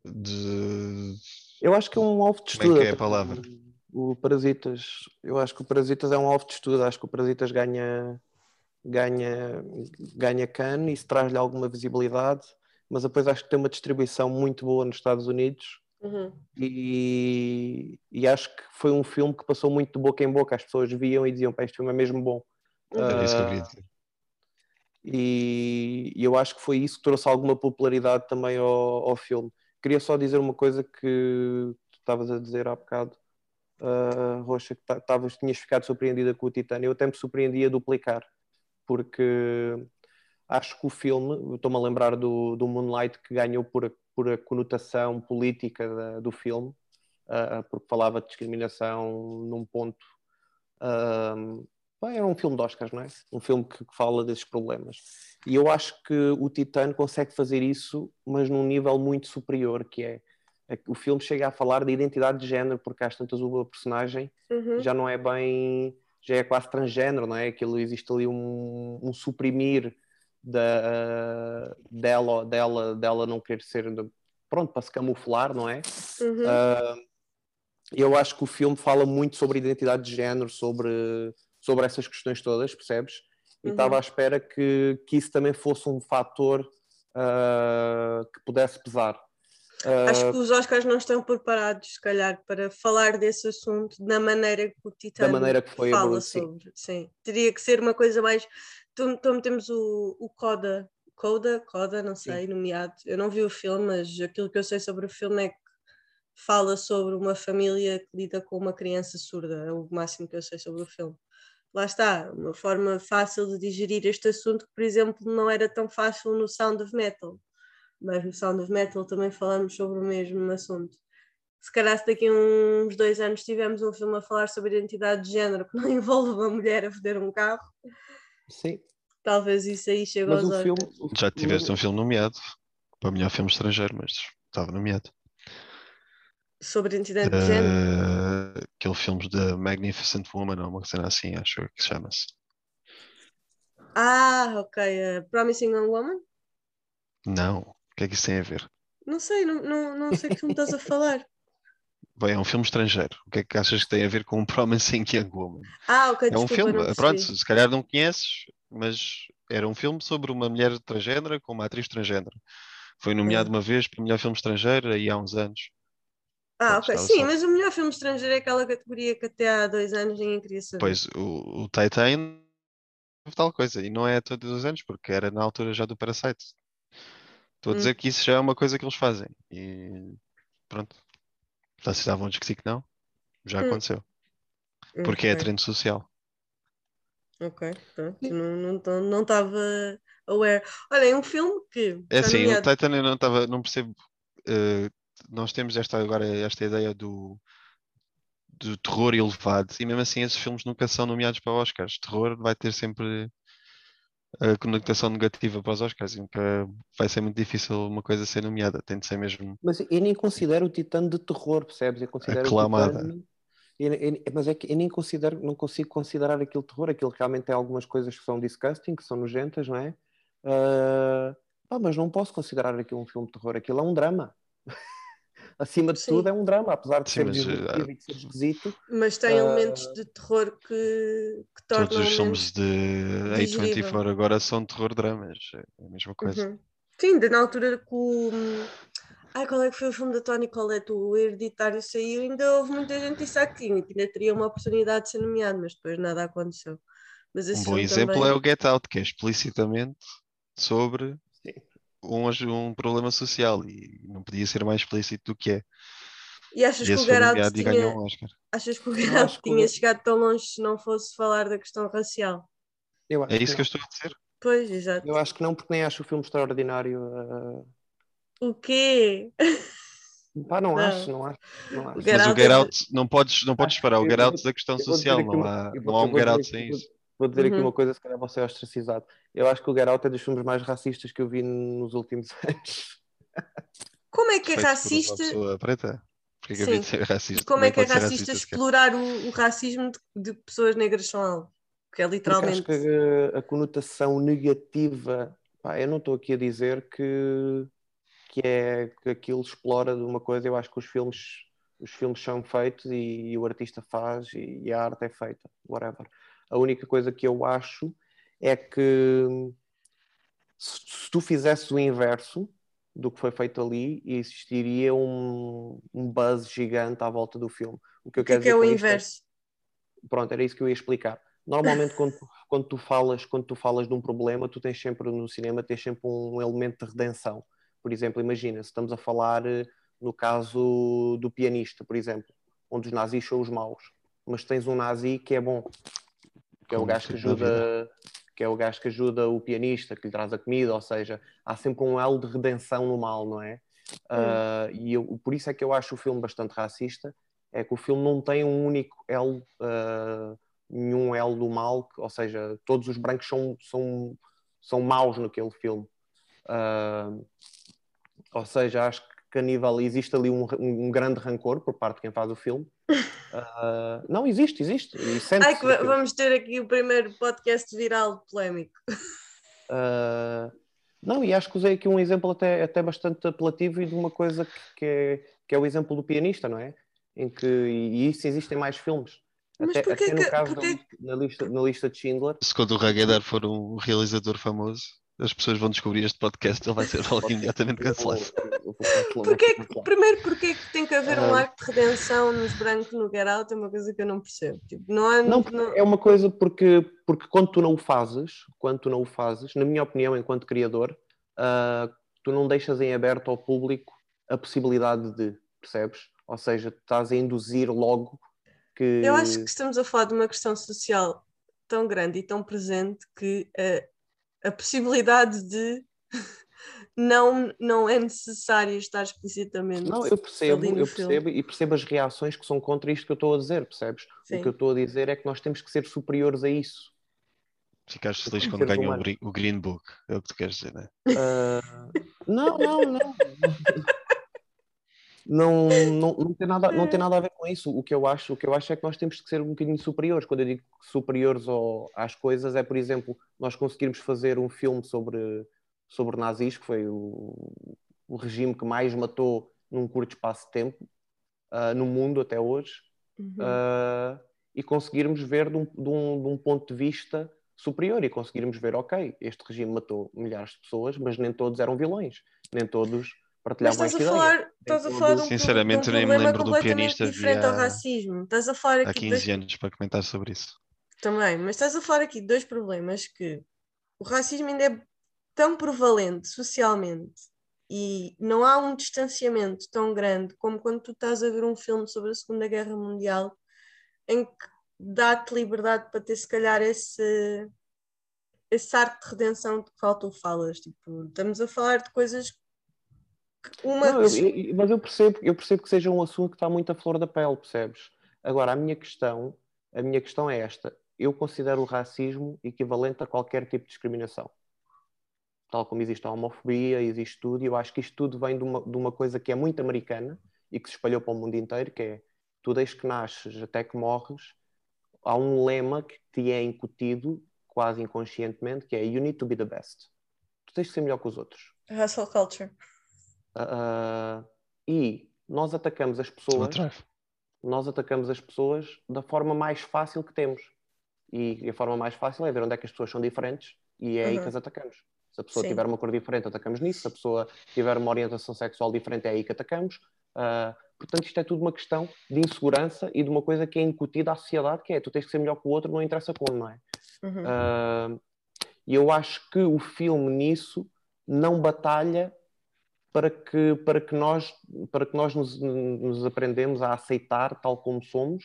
de... Eu acho que é um alvo de estudo. Como é que é a palavra? O, o Parasitas, eu acho que o Parasitas é um alvo de estudo, acho que o Parasitas ganha ganha, ganha can e se traz-lhe alguma visibilidade, mas depois acho que tem uma distribuição muito boa nos Estados Unidos uhum. e, e, acho que foi um filme que passou muito de boca em boca, as pessoas viam e diziam, este filme é mesmo bom. Uhum. Uh, e, e, eu acho que foi isso que trouxe alguma popularidade também ao, ao filme. Queria só dizer uma coisa que tu estavas a dizer há bocado, uh, Roxa, que tavas, tinhas ficado surpreendida com o Titânio. Eu até me surpreendi a duplicar porque acho que o filme, estou-me a lembrar do, do Moonlight que ganhou por a, por a conotação política da, do filme, uh, porque falava de discriminação num ponto. Uh, bem, era um filme de Oscars, não é? Um filme que, fala desses problemas. E eu acho que o Titano consegue fazer isso, mas num nível muito superior, que é, é o filme chega a falar de identidade de género, porque às tantas o personagem uhum. já não é bem já é quase transgênero, não é? Aquilo existe ali um, um suprimir da, dela, dela, dela não querer ser pronto para se camuflar, não é? Uhum. Uh, eu acho que o filme fala muito sobre identidade de género, sobre, sobre essas questões todas, percebes? E uhum. estava à espera que, que isso também fosse um fator uh, que pudesse pesar. Acho que os Oscars não estão preparados, se calhar, para falar desse assunto da maneira que o Titã fala sobre. Sim. Teria que ser uma coisa mais. Então temos o, o Coda, Coda, Coda, não sei, sim. nomeado. Eu não vi o filme, mas aquilo que eu sei sobre o filme é que fala sobre uma família que lida com uma criança surda. É o máximo que eu sei sobre o filme. Lá está, uma forma fácil de digerir este assunto que, por exemplo, não era tão fácil no Sound of Metal mas no Sound of Metal também falamos sobre o mesmo assunto. Se calhar se daqui a uns dois anos tivermos um filme a falar sobre identidade de género que não <laughs> envolve uma mulher a foder um carro, Sim. talvez isso aí chegue mas aos o filme, Já tiveste um filme nomeado para melhor filme estrangeiro, mas estava nomeado. Sobre identidade de género? Aquele filme da Magnificent Woman, ou uma cena assim, acho que chama-se. Ah, ok. Uh, Promising Young Woman? Não. O que é que isso tem a ver? Não sei, não, não, não sei o que me estás a falar. <laughs> Bem, é um filme estrangeiro. O que é que achas que tem a ver com o <laughs> Promising Young Woman? Ah, ok, É um filme, pronto, se calhar não conheces, mas era um filme sobre uma mulher transgênera com uma atriz transgênera. Foi nomeado uma vez para o melhor filme estrangeiro aí há uns anos. Ah, ok. Sim, só. mas o melhor filme estrangeiro é aquela categoria que até há dois anos ninguém queria saber. Pois, o, o Titan tal coisa, e não é todos os anos, porque era na altura já do Parasite. Estou a dizer hum. que isso já é uma coisa que eles fazem. E pronto. Vocês estavam a discutir que não? Já hum. aconteceu. Porque okay. é trend social. Ok, pronto. Não estava não, não aware. Olha, é um filme que. É assim, nomeado... o Titan eu não, tava, não percebo. eh, nós temos esta agora esta ideia do, do terror elevado e mesmo assim esses filmes nunca são nomeados para Oscars. Terror vai ter sempre a conotação negativa para os Oscars nunca vai ser muito difícil uma coisa ser nomeada. Tem de ser mesmo Mas eu nem considero o Titã de terror, percebes? Eu considero o Aclamada. Eu- eu- mas é que eu nem considero, não consigo considerar aquilo terror. Aquilo realmente tem algumas coisas que são disgusting, que são nojentas, não é? Ah, pá, mas não posso considerar aquilo um filme de terror. Aquilo é um drama. Acima de Sim. tudo, é um drama, apesar de Sim, ser mas, divertido ah, e de ser esquisito. Mas tem Ah, elementos de terror que, que tornam todos os filmes de digerível. A24 agora são terror dramas. É a mesma coisa. Uhum. Sim, na altura que o. Ai, qual é que foi o filme da Tony Collette? O Hereditário saiu, ainda houve muita gente que disse ah, que ainda teria uma oportunidade de ser nomeado, mas depois nada aconteceu. Mas Um bom exemplo também- é o Get Out, que é explicitamente sobre. Um, um problema social e não podia ser mais explícito do que é. E achas E que o e tinha... um. Achas que o Eu Get Out acho que o tinha chegado tão longe se não fosse falar da questão racial? Eu acho É isso que eu não. estou a dizer. Pois, exato. Eu acho que não, porque nem acho o filme extraordinário. ah, O quê? <laughs> Pá, não, Não. acho, não acho. Não acho. Mas o Out não podes, não podes separar o que eu Out da questão eu social. Não há, eu não há eu um aqui- sem isso. Vou dizer aqui Uhum. uma coisa, se calhar você é ostracizado. Eu acho que o Get Out é dos filmes mais racistas que eu vi nos últimos <laughs> anos. Como é que é Feito por uma racista? pessoa preta. Porque é que havia de Sim. ser racista? Como é que é racista explorar o, o racismo de, de pessoas negras são algo? Que é Porque literalmente. acho que a, a conotação negativa, pá, eu não estou aqui a dizer que, que é que aquilo explora de uma coisa, eu acho que os filmes, os filmes são feitos e, e o artista faz e, e a arte é feita, whatever. A única coisa que eu acho é que se, se tu fizesses o inverso do que foi feito ali, existiria um, um buzz gigante à volta do filme. O que eu O que é quero que é o isto inverso? Pronto, era isso que eu ia explicar. Normalmente quando, tu- <laughs> quando tu falas quando tu falas de um problema, tu tens sempre no cinema tens sempre um elemento de redenção. Por exemplo, imagina, se estamos a falar eh, no caso do pianista, por exemplo, onde os nazis são os maus, mas tens um nazi que é bom, que é o gajo que ajuda, que é o gajo que ajuda o pianista, que lhe traz a comida, ou seja, há sempre um elo de redenção no mal, não é? Ah, e eu, por isso é que eu acho o filme bastante racista, é que o filme não tem um único elo, ah, nenhum elo do mal, que- ou seja, todos os brancos são, são, são maus naquele filme. Ah, ou seja, acho que a nível existe ali um, um grande rancor por parte de quem faz o filme. <laughs> Ah, não, existe, existe. E Ai, que vamos ter aqui o primeiro podcast viral polémico. Uh, não, e acho que usei aqui um exemplo até, até bastante apelativo e de uma coisa que, que é, que é o exemplo do pianista, não é? Em que, e isso existem mais filmes. Mas Até, porquê até no que- caso porquê- da na, lista, na lista de Schindler, Se quando o Ragadar for um realizador famoso, as pessoas vão descobrir este podcast, ele vai ser <laughs> logo imediatamente cancelado. Porquê que- primeiro, porquê que tem que haver um Ah. arco de redenção nos brancos no Get Out? É uma coisa que eu não percebo. Tipo, não há. Não, porque é uma coisa porque, porque quando tu não o fazes, quando tu não o fazes, na minha opinião, enquanto criador, ah, tu não deixas em aberto ao público a possibilidade de, percebes? Ou seja, tu estás a induzir logo que. Eu acho que estamos a falar de uma questão social tão grande e tão presente que eh, a possibilidade de <laughs> não, não é necessário estar explicitamente. Não, eu percebo, eu filme. percebo e percebo as reações que são contra isto que eu estou a dizer, percebes? Sim. O que eu estou a dizer é que nós temos que ser superiores a isso. Ficaste feliz quando ganhou o. Green- Book, é o que tu queres dizer, não é? Ah, não, não, não. Não, <laughs> não, não, tem nada, não tem nada a ver com isso. O que, eu acho, o que eu acho é que nós temos que ser um bocadinho superiores. Quando eu digo superiores ao- às coisas, é, por exemplo, nós conseguirmos fazer um filme sobre, sobre nazis, que foi o, o regime que mais matou num curto espaço de tempo ah, no mundo até hoje, Uhum. ah, e conseguirmos ver de um, de, um, de um ponto de vista superior e conseguirmos ver, ok, este regime matou milhares de pessoas, mas nem todos eram vilões, nem todos Mas partilhavam estás a falar, ideia. estás a falar de um, Sinceramente, um nem me lembro do completamente pianista, diferente ao há- racismo. Estás a falar Há aqui dois 15 anos para comentar sobre isso. Também, mas estás a falar aqui de dois problemas que o racismo ainda é tão prevalente socialmente e não há um distanciamento tão grande como quando tu estás a ver um filme sobre a Segunda Guerra Mundial em que dá-te liberdade para ter se calhar esse, esse arco de redenção de que faltou falas. Tipo, estamos a falar de coisas uma. Não, eu- eu- mas eu percebo, eu percebo que seja um assunto que está muito à flor da pele, percebes? Agora, a minha questão, a minha questão é esta. Eu considero o racismo equivalente a qualquer tipo de discriminação. Tal como existe a homofobia, existe tudo, e eu acho que isto tudo vem de uma, de uma coisa que é muito americana e que se espalhou para o mundo inteiro, que é tu desde que nasces até que morres, há um lema que te é incutido, quase inconscientemente, que é You need to be the best. Tu tens de ser melhor que os outros. Hustle culture. Ah, e nós atacamos as Só pessoas, nós atacamos as pessoas da forma mais fácil que temos. E a forma mais fácil é ver onde é que as pessoas são diferentes e é aí Uhum. que as atacamos. Se a pessoa Sim. tiver uma cor diferente, atacamos nisso. Se a pessoa tiver uma orientação sexual diferente, é aí que atacamos. Ah, portanto, isto é tudo uma questão de insegurança e de uma coisa que é incutida à sociedade, que é tu tens que ser melhor que o outro, não interessa como, não é? Uhum. Ah, E eu acho que o filme nisso não batalha para que, para que nós, para que nós nos, nos aprendemos a aceitar tal como somos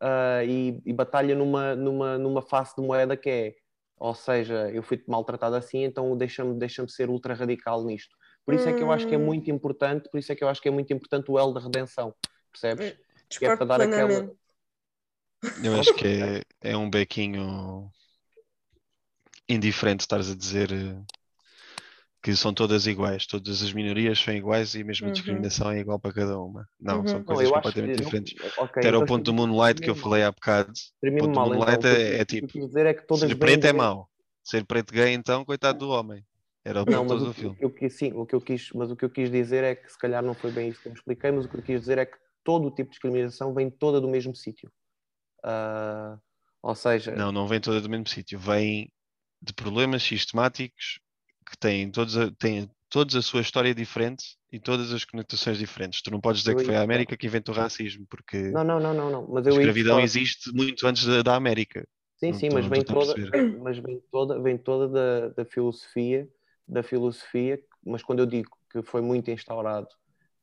ah, e, e batalha numa, numa, numa face de moeda que é, ou seja, eu fui maltratado assim, então deixa-me deixa ser ultra radical nisto. Por isso é que eu acho que é Hum. muito importante, por isso é que eu acho que é muito importante o L da redenção, percebes? que é para dar aquela-. Eu acho que é, é um bequinho indiferente estares a dizer eh, que são todas iguais, todas as minorias são iguais e mesmo a Uhum. discriminação é igual para cada uma. Não, Uhum. são Não, coisas acho completamente que- diferentes. não- ok, Era então o ponto do Moonlight que eu falei há bocado. exprimi-me ponto do mal, então. Moonlight O eu- é- é o que eu tipo, quis dizer é que todas Ser preto é mau. Ser preto gay, então, coitado do homem. Era o Não, ponto mas todo o, filme. eu sim, o que eu quis, mas o que eu quis dizer é que se calhar não foi bem isso que eu expliquei, mas o que eu quis dizer é que todo o tipo de discriminação vem toda do mesmo sítio. Ah, ou seja, Não, não vem toda do mesmo sítio. Vem de problemas sistemáticos que têm todos a, têm todos a sua história diferente e todas as conotações diferentes. Tu não podes dizer Eu que foi a. América que inventou o racismo, porque não, não, não, não, não, mas a eu aí escravidão existe muito antes da, da América. Sim, Não sim, mas vem a toda, <coughs> mas vem toda, vem toda da, da filosofia, da filosofia, mas quando eu digo que foi muito instaurado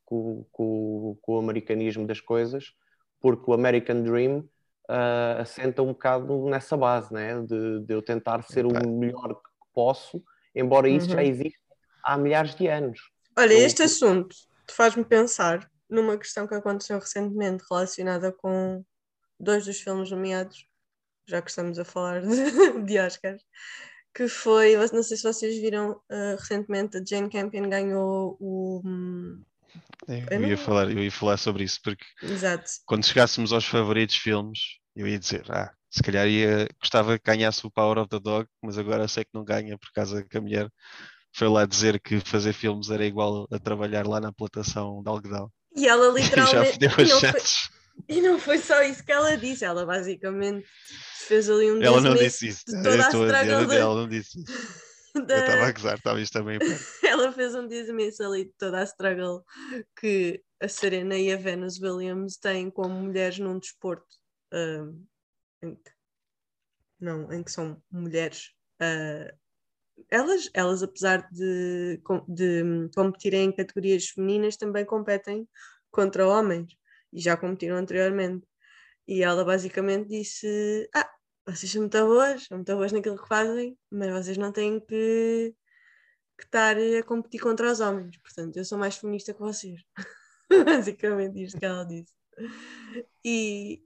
com, com, com o americanismo das coisas, porque o American Dream ah, assenta um bocado nessa base, né? de, de eu tentar ser Epá. o melhor que posso, embora isso já Uhum. exista há milhares de anos. Olha, Eu- este assunto faz-me pensar numa questão que aconteceu recentemente relacionada com dois dos filmes nomeados, já que estamos a falar de, <laughs> de Oscars, que foi, não sei se vocês viram uh, recentemente, a Jane Campion ganhou o. hum, Eu, Eu ia falar, eu ia falar sobre isso, porque Exato. quando chegássemos aos favoritos filmes, eu ia dizer, ah, se calhar ia, gostava que ganhasse o Power of the Dog, mas agora sei que não ganha por causa que a mulher foi lá dizer que fazer filmes era igual a trabalhar lá na plantação de algodão. E ela <laughs> E já literalmente. e não, foi, <laughs> e não foi só isso que ela disse, ela basicamente fez ali um Ela não disse isso. Eu estou a dizer, ela não disse isso. <laughs> Eu da- estava a gozar, estava isto também ela fez um dismiss ali de toda a struggle que a Serena e a Venus Williams têm como mulheres num desporto um, em que, não, em que são mulheres. uh, elas, elas, apesar de, de competirem em categorias femininas, também competem contra homens e já competiram anteriormente. E ela basicamente disse: Ah, vocês são muito boas, são muito boas naquilo que fazem, mas vocês não têm que, que estar a competir contra os homens. Portanto, eu sou mais feminista que vocês. <laughs> basicamente isto que ela disse. E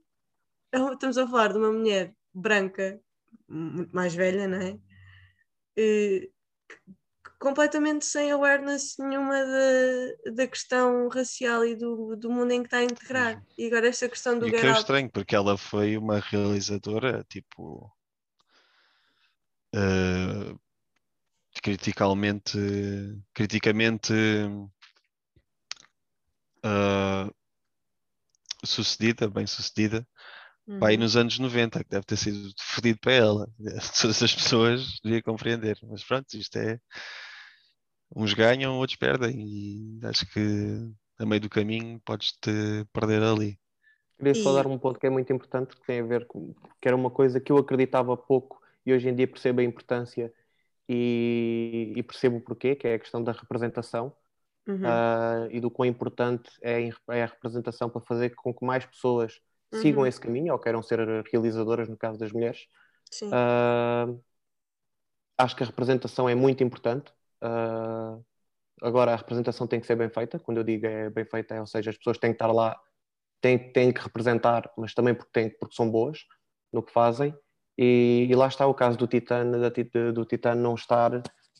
estamos a falar de uma mulher branca, muito mais velha, não é? Eh, que- completamente sem awareness nenhuma da, da questão racial e do, do mundo em que está a integrar. E agora esta questão do E Get que é estranho, porque ela foi uma realizadora, tipo, eh, criticalmente, criticamente eh, sucedida, bem sucedida, pá, aí Uhum. nos anos 90, que deve ter sido fodido para ela. <laughs> Todas as pessoas deviam compreender, mas pronto, isto é. Uns ganham, outros perdem, e acho que a meio do caminho podes-te perder ali. Queria só E- dar um ponto que é muito importante, que tem a ver com que era uma coisa que eu acreditava pouco e hoje em dia percebo a importância e, e percebo o porquê, que é a questão da representação Uhum. ah, e do quão importante é, é a representação para fazer com que mais pessoas sigam Uhum. esse caminho ou queiram ser realizadoras, no caso das mulheres. Sim. Ah, acho que a representação é muito importante. Ah, agora a representação tem que ser bem feita. Quando eu digo é bem feita, é, ou seja, as pessoas têm que estar lá, têm, têm que representar, mas também porque, têm, porque são boas no que fazem. E, e lá está o caso do Titan, da, do Titan não estar.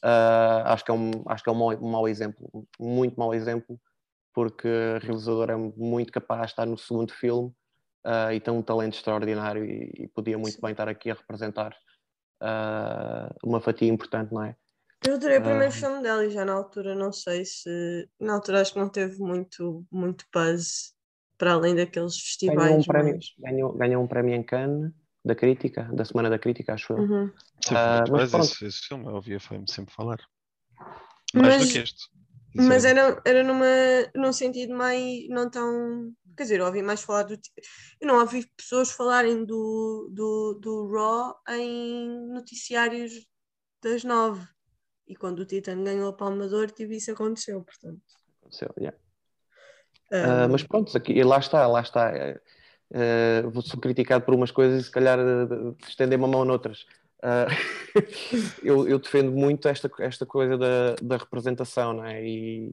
Uh, acho que é, um, acho que é um, mau, um mau exemplo, muito mau exemplo, porque a realizadora é muito capaz de estar no segundo filme uh, e tem um talento extraordinário e, e podia muito Sim. bem estar aqui a representar uh, uma fatia importante, não é? Eu adorei o primeiro filme dela e já na altura não sei se. Na altura acho que não teve muito, muito buzz para além daqueles festivais. Ganhou um, prémio, ganhou, ganhou um prémio em Cannes da crítica, da Semana da Crítica, acho eu. Uhum. Uh, mas esse, esse, filme eu ouvia sempre falar. Mais mas, do que este. Mas era, era numa, num sentido mais não tão. Quer dizer, eu ouvi mais falar do. Eu não ouvi pessoas falarem do, do, do Raw em noticiários das nove. E quando o Titan ganhou a Palmador, tive isso aconteceu, portanto. Aconteceu, yeah. Uh, mas pronto, aqui, lá está, lá está. Uh, vou ser criticado por umas coisas e se calhar uh, estender uma mão noutras. Uh, <laughs> eu, eu, defendo muito esta, esta coisa da, da representação, não é? E,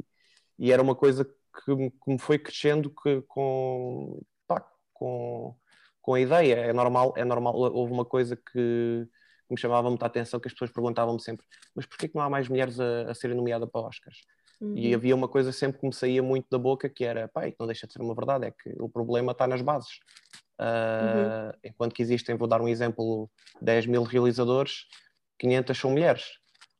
e era uma coisa que, que me foi crescendo que, com, pá, com, com a ideia. É normal, é normal. Houve uma coisa que, me chamava muita atenção, que as pessoas perguntavam-me sempre: mas porquê que não há mais mulheres a, a serem nomeadas para Oscars? Uhum. E havia uma coisa sempre que me saía muito da boca que era, pai, não deixa de ser uma verdade, é que o problema está nas bases. Uh, uhum. Enquanto que existem, vou dar um exemplo, 10 mil realizadores, 500 são mulheres.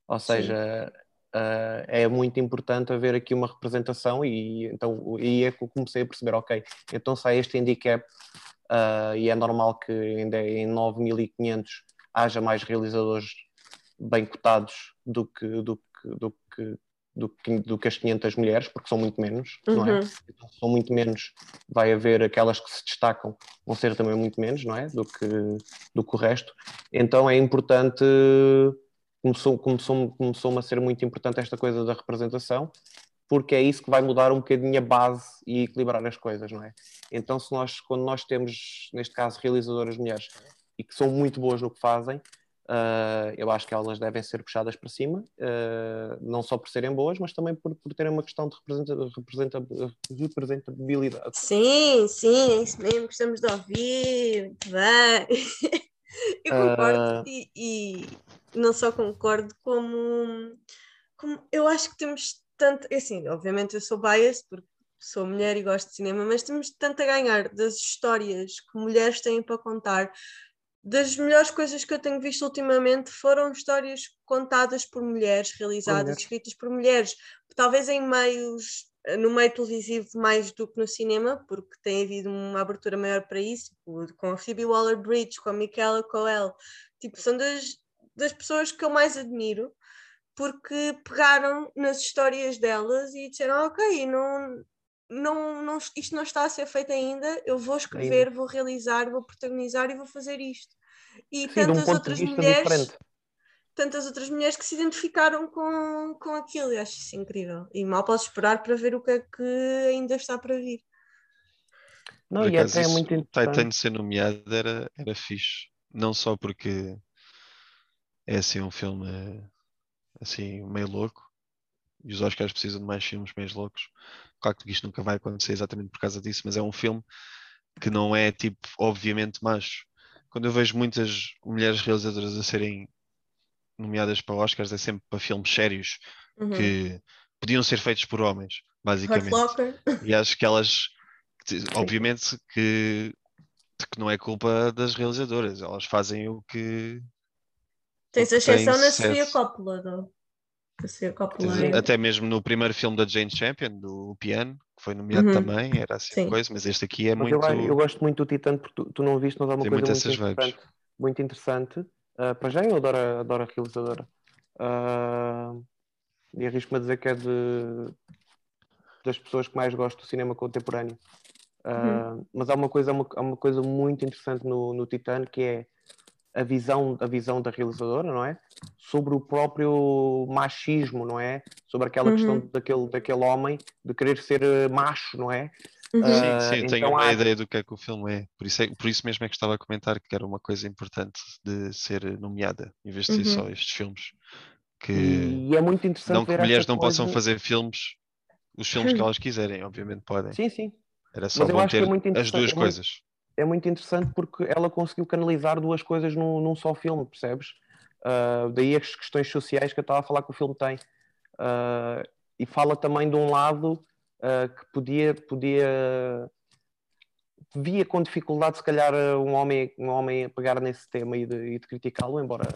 Ou seja, uh, é muito importante haver aqui uma representação e então e é que eu comecei a perceber, ok, então sai este handicap uh, e é normal que ainda em 9.500 haja mais realizadores bem cotados do que, do que, do que, do que, do que as 500 mulheres, porque são muito menos, uhum. não é? Uhum. Então, são muito menos, vai haver aquelas que se destacam, vão ser também muito menos, não é? Do que, do que o resto. Então é importante, começou, começou, começou a ser muito importante esta coisa da representação, porque é isso que vai mudar um bocadinho a base e equilibrar as coisas, não é? Então, se nós, quando nós temos, neste caso, realizadoras mulheres e que são muito boas no que fazem, Uh, eu acho que elas devem ser puxadas para cima, uh, não só por serem boas, mas também por, por terem uma questão de representa, representabilidade. Sim, sim, é isso mesmo, gostamos de ouvir, muito bem. <laughs> eu concordo uh... e, e, não só concordo, como, como eu acho que temos tanto, é assim, obviamente eu sou bias porque sou mulher e gosto de cinema, mas temos tanto a ganhar das histórias que mulheres têm para contar das melhores coisas que eu tenho visto ultimamente foram histórias contadas por mulheres, realizadas, escritas por mulheres, talvez em meios, no meio televisivo mais do que no cinema, porque tem havido uma abertura maior para isso, com a Phoebe Waller-Bridge, com a Michaela Coel, tipo, são das, das pessoas que eu mais admiro, porque pegaram nas histórias delas e disseram, ok, não, não, não, isto não está a ser feito ainda, eu vou escrever, vou realizar, vou protagonizar e vou fazer isto. E Sim, tantas um outras mulheres, diferente. tantas outras mulheres que se identificaram com, com aquilo, eu acho isso incrível. E mal posso esperar para ver o que é que ainda está para vir. Não, e até é muito interessante. Titan ser nomeado era, era fixe. Não só porque é assim um filme assim meio louco e os Oscars precisam de mais filmes meio loucos Claro que isto nunca vai acontecer exatamente por causa disso, mas é um filme que não é tipo, obviamente, macho. Quando eu vejo muitas mulheres realizadoras a serem nomeadas para Oscars, é sempre para filmes sérios uhum. que podiam ser feitos por homens, basicamente. E acho que elas, obviamente, que, que não é culpa das realizadoras, elas fazem o que. Tens a exceção na Sofia Coppola, não? Até mesmo no primeiro filme da Jane Champion, do piano, que foi nomeado uhum. também, era assim Sim. coisa, mas este aqui é mas muito. Eu, eu, gosto muito do Titan porque tu, tu não viste, mas há uma Tem coisa muito interessante. Muito interessante. Uh, para já eu adoro, adoro a realizadora. Uh, e arrisco-me a dizer que é de, das pessoas que mais gosto do cinema contemporâneo. Uh, uhum. Mas há uma coisa, uma, há uma coisa muito interessante no, no Titan que é a visão, a visão da realizadora, não é? Sobre o próprio machismo, não é? Sobre aquela uhum. questão daquele, daquele homem de querer ser eh, macho, não é? Uhum. Sim, ah, sim, uh, tenho então uma há... ideia do que é que o filme é. Por isso, é. por isso mesmo é que estava a comentar que era uma coisa importante de ser nomeada, em vez de ser uhum. só estes filmes. Que E é muito interessante não que mulheres não possam fazer filmes, os filmes que <laughs> elas quiserem, obviamente podem. Sim, sim. Era só Mas eu bom acho que é ter muito as duas é muito- coisas. É muito interessante porque ela conseguiu canalizar duas coisas num, num só filme, percebes? Ah, daí as questões sociais que eu estava a falar que o filme tem. Ah, e fala também de um lado ah, que podia, podia via com dificuldade se calhar um homem, um homem a pegar nesse tema e de, de criticá-lo, embora,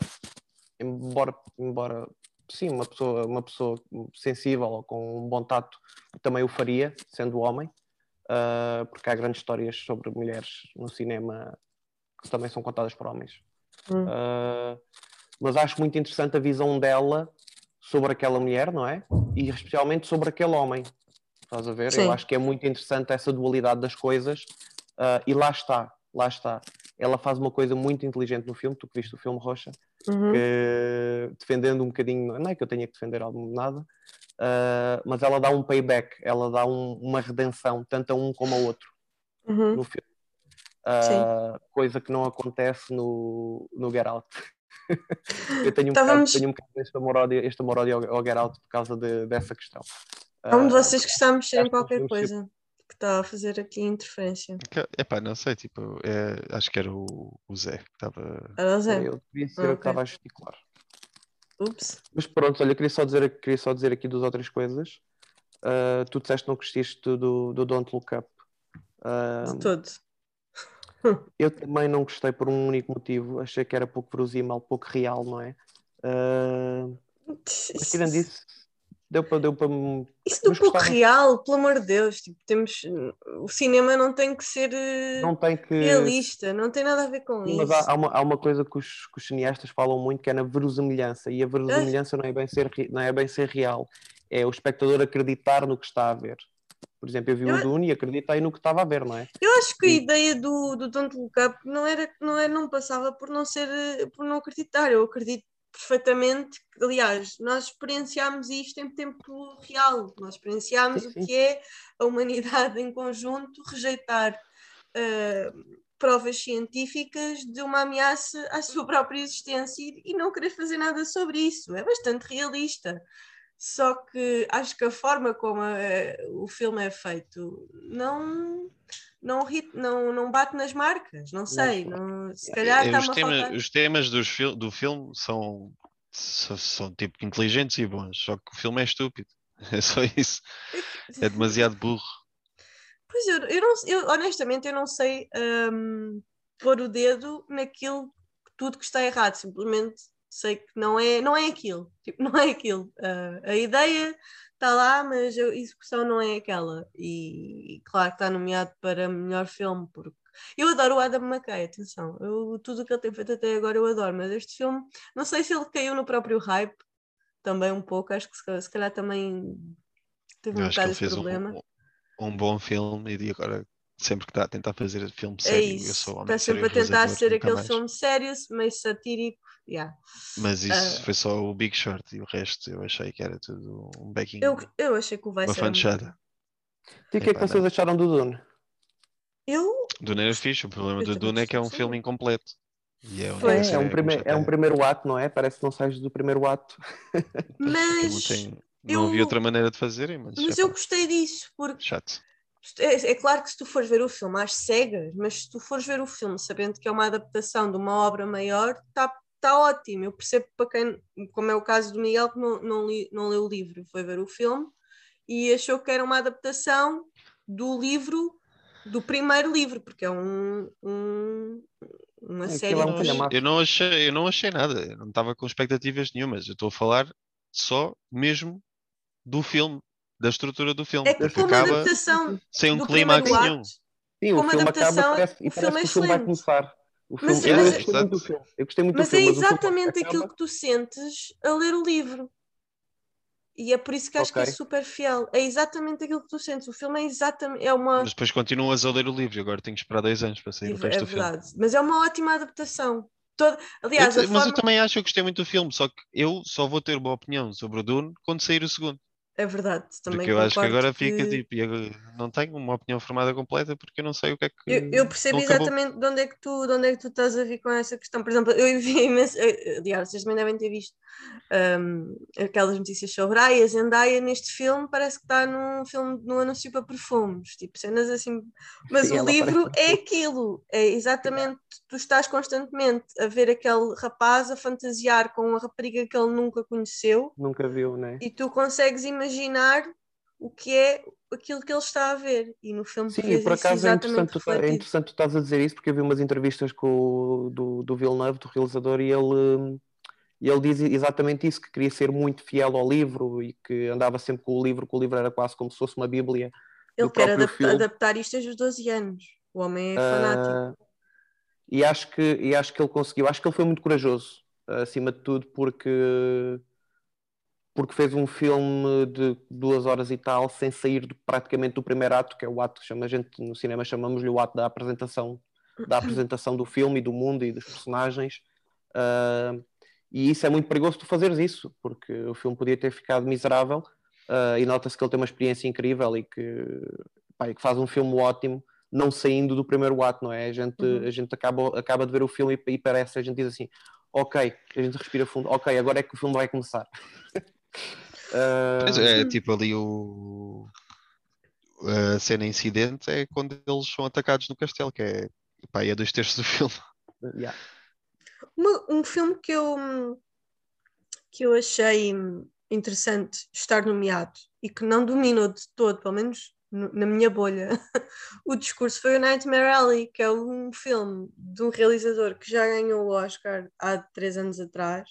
embora, embora sim, uma pessoa, uma pessoa sensível ou com um bom tato também o faria, sendo homem. Uh, porque há grandes histórias sobre mulheres no cinema que também são contadas por homens. Hum. Uh, mas acho muito interessante a visão dela sobre aquela mulher, não é? E especialmente sobre aquele homem. Estás a ver? Sim. Eu acho que é muito interessante essa dualidade das coisas. Uh, e lá está, lá está. Ela faz uma coisa muito inteligente no filme, tu que viste o filme Rocha, Uhum. que, defendendo um bocadinho, não é que eu tenha que defender algo, nada, uh, mas ela dá um payback, ela dá um- uma redenção, tanto a um como ao outro Uhum. no filme. Uh, coisa que não acontece no, no Get Out. <laughs> eu tenho um, Estávamos- bocado, tenho um bocado este amor ódio, este amor ódio ao, ao Get Out por causa de- dessa questão. Há um de Uh, vocês que está a mexer em qualquer coisa que está a fazer aqui interferência. Que- Epá, não sei, tipo, é- acho que era o, o Zé que estava. Era o Zé. eu devia ser eu que estava a gesticular. Ups. Mas pronto, olha, queria só dizer, queria só dizer aqui duas outras coisas. Uh, tu disseste que não gostiste do, do Don't Look Up. Uh, De todo. <laughs> eu também não gostei por um único motivo. Achei que era pouco verosímil, pouco real, não é? Uh, mas tirando isso, deu para deu para Isso do mas pouco real, pelo amor de Deus, tipo, temos, o cinema não tem que ser eh, não tem que realista, não tem nada a ver com mas isso. há, há uma, há uma coisa que os, que os cineastas falam muito que é na verosimilhança e a verosimilhança não é bem ser não é bem ser real é o espectador acreditar no que está a ver por exemplo eu vi Eu- o Dune e acreditei no que estava a ver não é Eu acho que a ideia do, do Don't Look Up não era, não era, não passava por não ser, eh, por não acreditar. Eu acredito perfeitamente, aliás, nós experienciámos isto em tempo real. Nós experienciámos o que é a humanidade em conjunto rejeitar eh, provas científicas de uma ameaça à sua própria existência e, não querer fazer nada sobre isso. É bastante realista. Só que acho que a forma como eh, o filme é feito não, não, não, não bate nas marcas, não sei. Não, se calhar É, está-me os, a temas, faltar. os temas dos fil- do filme são, são, são, tipo inteligentes e bons, só que o filme é estúpido. <laughs> É só isso. É demasiado burro. Pois eu, eu, não, eu honestamente eu não sei hum, pôr o dedo naquilo tudo que está errado, simplesmente sei que não é, não é aquilo, tipo, <laughs> não é aquilo. Ah, a ideia está lá, mas a execução não é aquela. E claro que está nomeado para melhor filme, porque eu adoro o Adam McKay, atenção, eu, tudo o que ele tem feito até agora eu adoro, mas este filme, não sei se ele caiu no próprio hype, também um pouco, acho que se, calhar- se calhar também teve Eu um bocado um, problema. um, um bom filme e agora sempre que está a tentar fazer filme É sério, eu isso, sou homem está sempre a tentar ser aquele mais. filme sério, meio satírico. Yeah. Mas isso Ah. foi só o Big Short e o resto eu achei que era tudo um backing, Eu, eu achei que o vai uma ser. fanchada. e o que é que vocês não. acharam do Dune? Eu Dune era fixe, o problema Eu do Dune é que é um filme incompleto. E é, é, um primeiro, é um primeiro ato não é? parece que não sais do primeiro ato Porque não, Mas, tem, não havia eu- outra maneira de fazerem, mas, mas epá, eu gostei disso, porque chato. É, é claro que se tu fores ver o filme às cegas, mas se tu fores ver o filme sabendo que é uma adaptação de uma obra maior, está tá ótimo. Eu percebo para quem, como é o caso do Miguel, que não, não, li, não leu o livro, foi ver o filme e achou que era uma adaptação do livro, do primeiro livro, porque é um, um- uma Aquilo série é um Eu não, de- eu, não achei, eu não achei nada, eu não estava com expectativas nenhumas. Eu estou a falar só mesmo do filme, da estrutura do filme, É que como acaba adaptação sem um do clímax nenhum. Sim, o Como filme adaptação, acaba parece, o e filme parece é que o filme vai excelente. começar. O Mas- filme, eu mas- gostei muito do filme. Eu gostei muito Mas do filme, é mas o filme exatamente acaba- aquilo que tu sentes a ler o livro. E é por isso que acho que é super fiel. É exatamente aquilo que tu sentes. O filme é exatamente. É uma. Mas depois continuas a ler o livro, e agora tenho que esperar dois anos para sair o É resto do filme. verdade. Mas é uma ótima adaptação. Toda... Aliás, Eu mas forma... eu também acho que gostei muito do filme, só que eu só vou ter uma opinião sobre o Dune quando sair o segundo. É verdade, também Porque eu acho que agora fica que- tipo, e agora não tenho uma opinião formada completa porque eu não sei o que é que. Eu, eu percebo exatamente de onde, é que tu, de onde é que tu estás a vir com essa questão. Por exemplo, eu vi imenso. Aliás, vocês também devem ter visto hum, aquelas notícias sobre ai, a Zendaya neste filme parece que está num filme num anúncio para perfumes, tipo cenas assim. Mas Sim, o livro parece- é aquilo, é exatamente. Tu estás constantemente a ver aquele rapaz a fantasiar com uma rapariga que ele nunca conheceu Nunca viu, né? e tu consegues imaginar o que é aquilo que ele está a ver. E no filme Sim, por acaso é interessante, é interessante tu estás a dizer isso, porque eu vi umas entrevistas com do, do Villeneuve, do realizador, e ele, hum, e ele diz exatamente isso, que queria ser muito fiel ao livro e que andava sempre com o livro, que o livro era quase como se fosse uma bíblia. Ele quer filme. adaptar isto desde os 12 anos. O homem é fanático. Ah, e, acho que, e acho que ele conseguiu, acho que ele foi muito corajoso, acima de tudo, porque, porque fez um filme de duas horas e tal, sem sair do- praticamente do primeiro ato, que é o ato que chama, a gente no cinema chamamos-lhe o ato da apresentação, da <laughs> apresentação do filme e do mundo e dos personagens. Ah, e isso é muito perigoso tu fazeres isso, porque o filme podia ter ficado miserável ah, e nota-se que ele tem uma experiência incrível e que, pá, e que faz um filme ótimo não saindo do primeiro ato, não é? A gente, Uhum. a gente acaba, acaba de ver o filme e, e parece, a gente diz assim, ok, a gente respira fundo, ok, agora é que o filme vai começar. Ah, <laughs> Pois é, tipo ali o. A cena incidente é quando eles são atacados no castelo, que é, pá, é dois terços do filme. yeah. Uma- um filme que eu, que eu achei interessante estar nomeado e que não dominou de todo, pelo menos no- na minha bolha, <laughs> o discurso foi o Nightmare Alley, que é um filme de um realizador que já ganhou o Oscar há três anos atrás.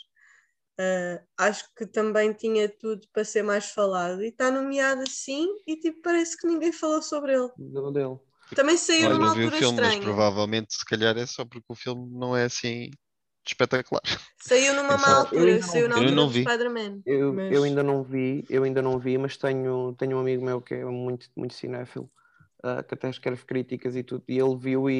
Uh, acho que também tinha tudo para ser mais falado e está nomeado assim e tipo parece que ninguém falou sobre ele. do dele. Também saiu Olha, numa não altura filme, mas estranha. provavelmente se calhar é só porque o filme não é assim espetacular. Saiu numa Eu má eu altura, ainda não saiu na vi. Eu altura do. Spider-Man. Eu, Mas- eu ainda não vi, eu ainda não vi, mas tenho, tenho um amigo meu que é muito, muito cinéfilo, ah, que até escreve críticas e tudo, e ele viu e,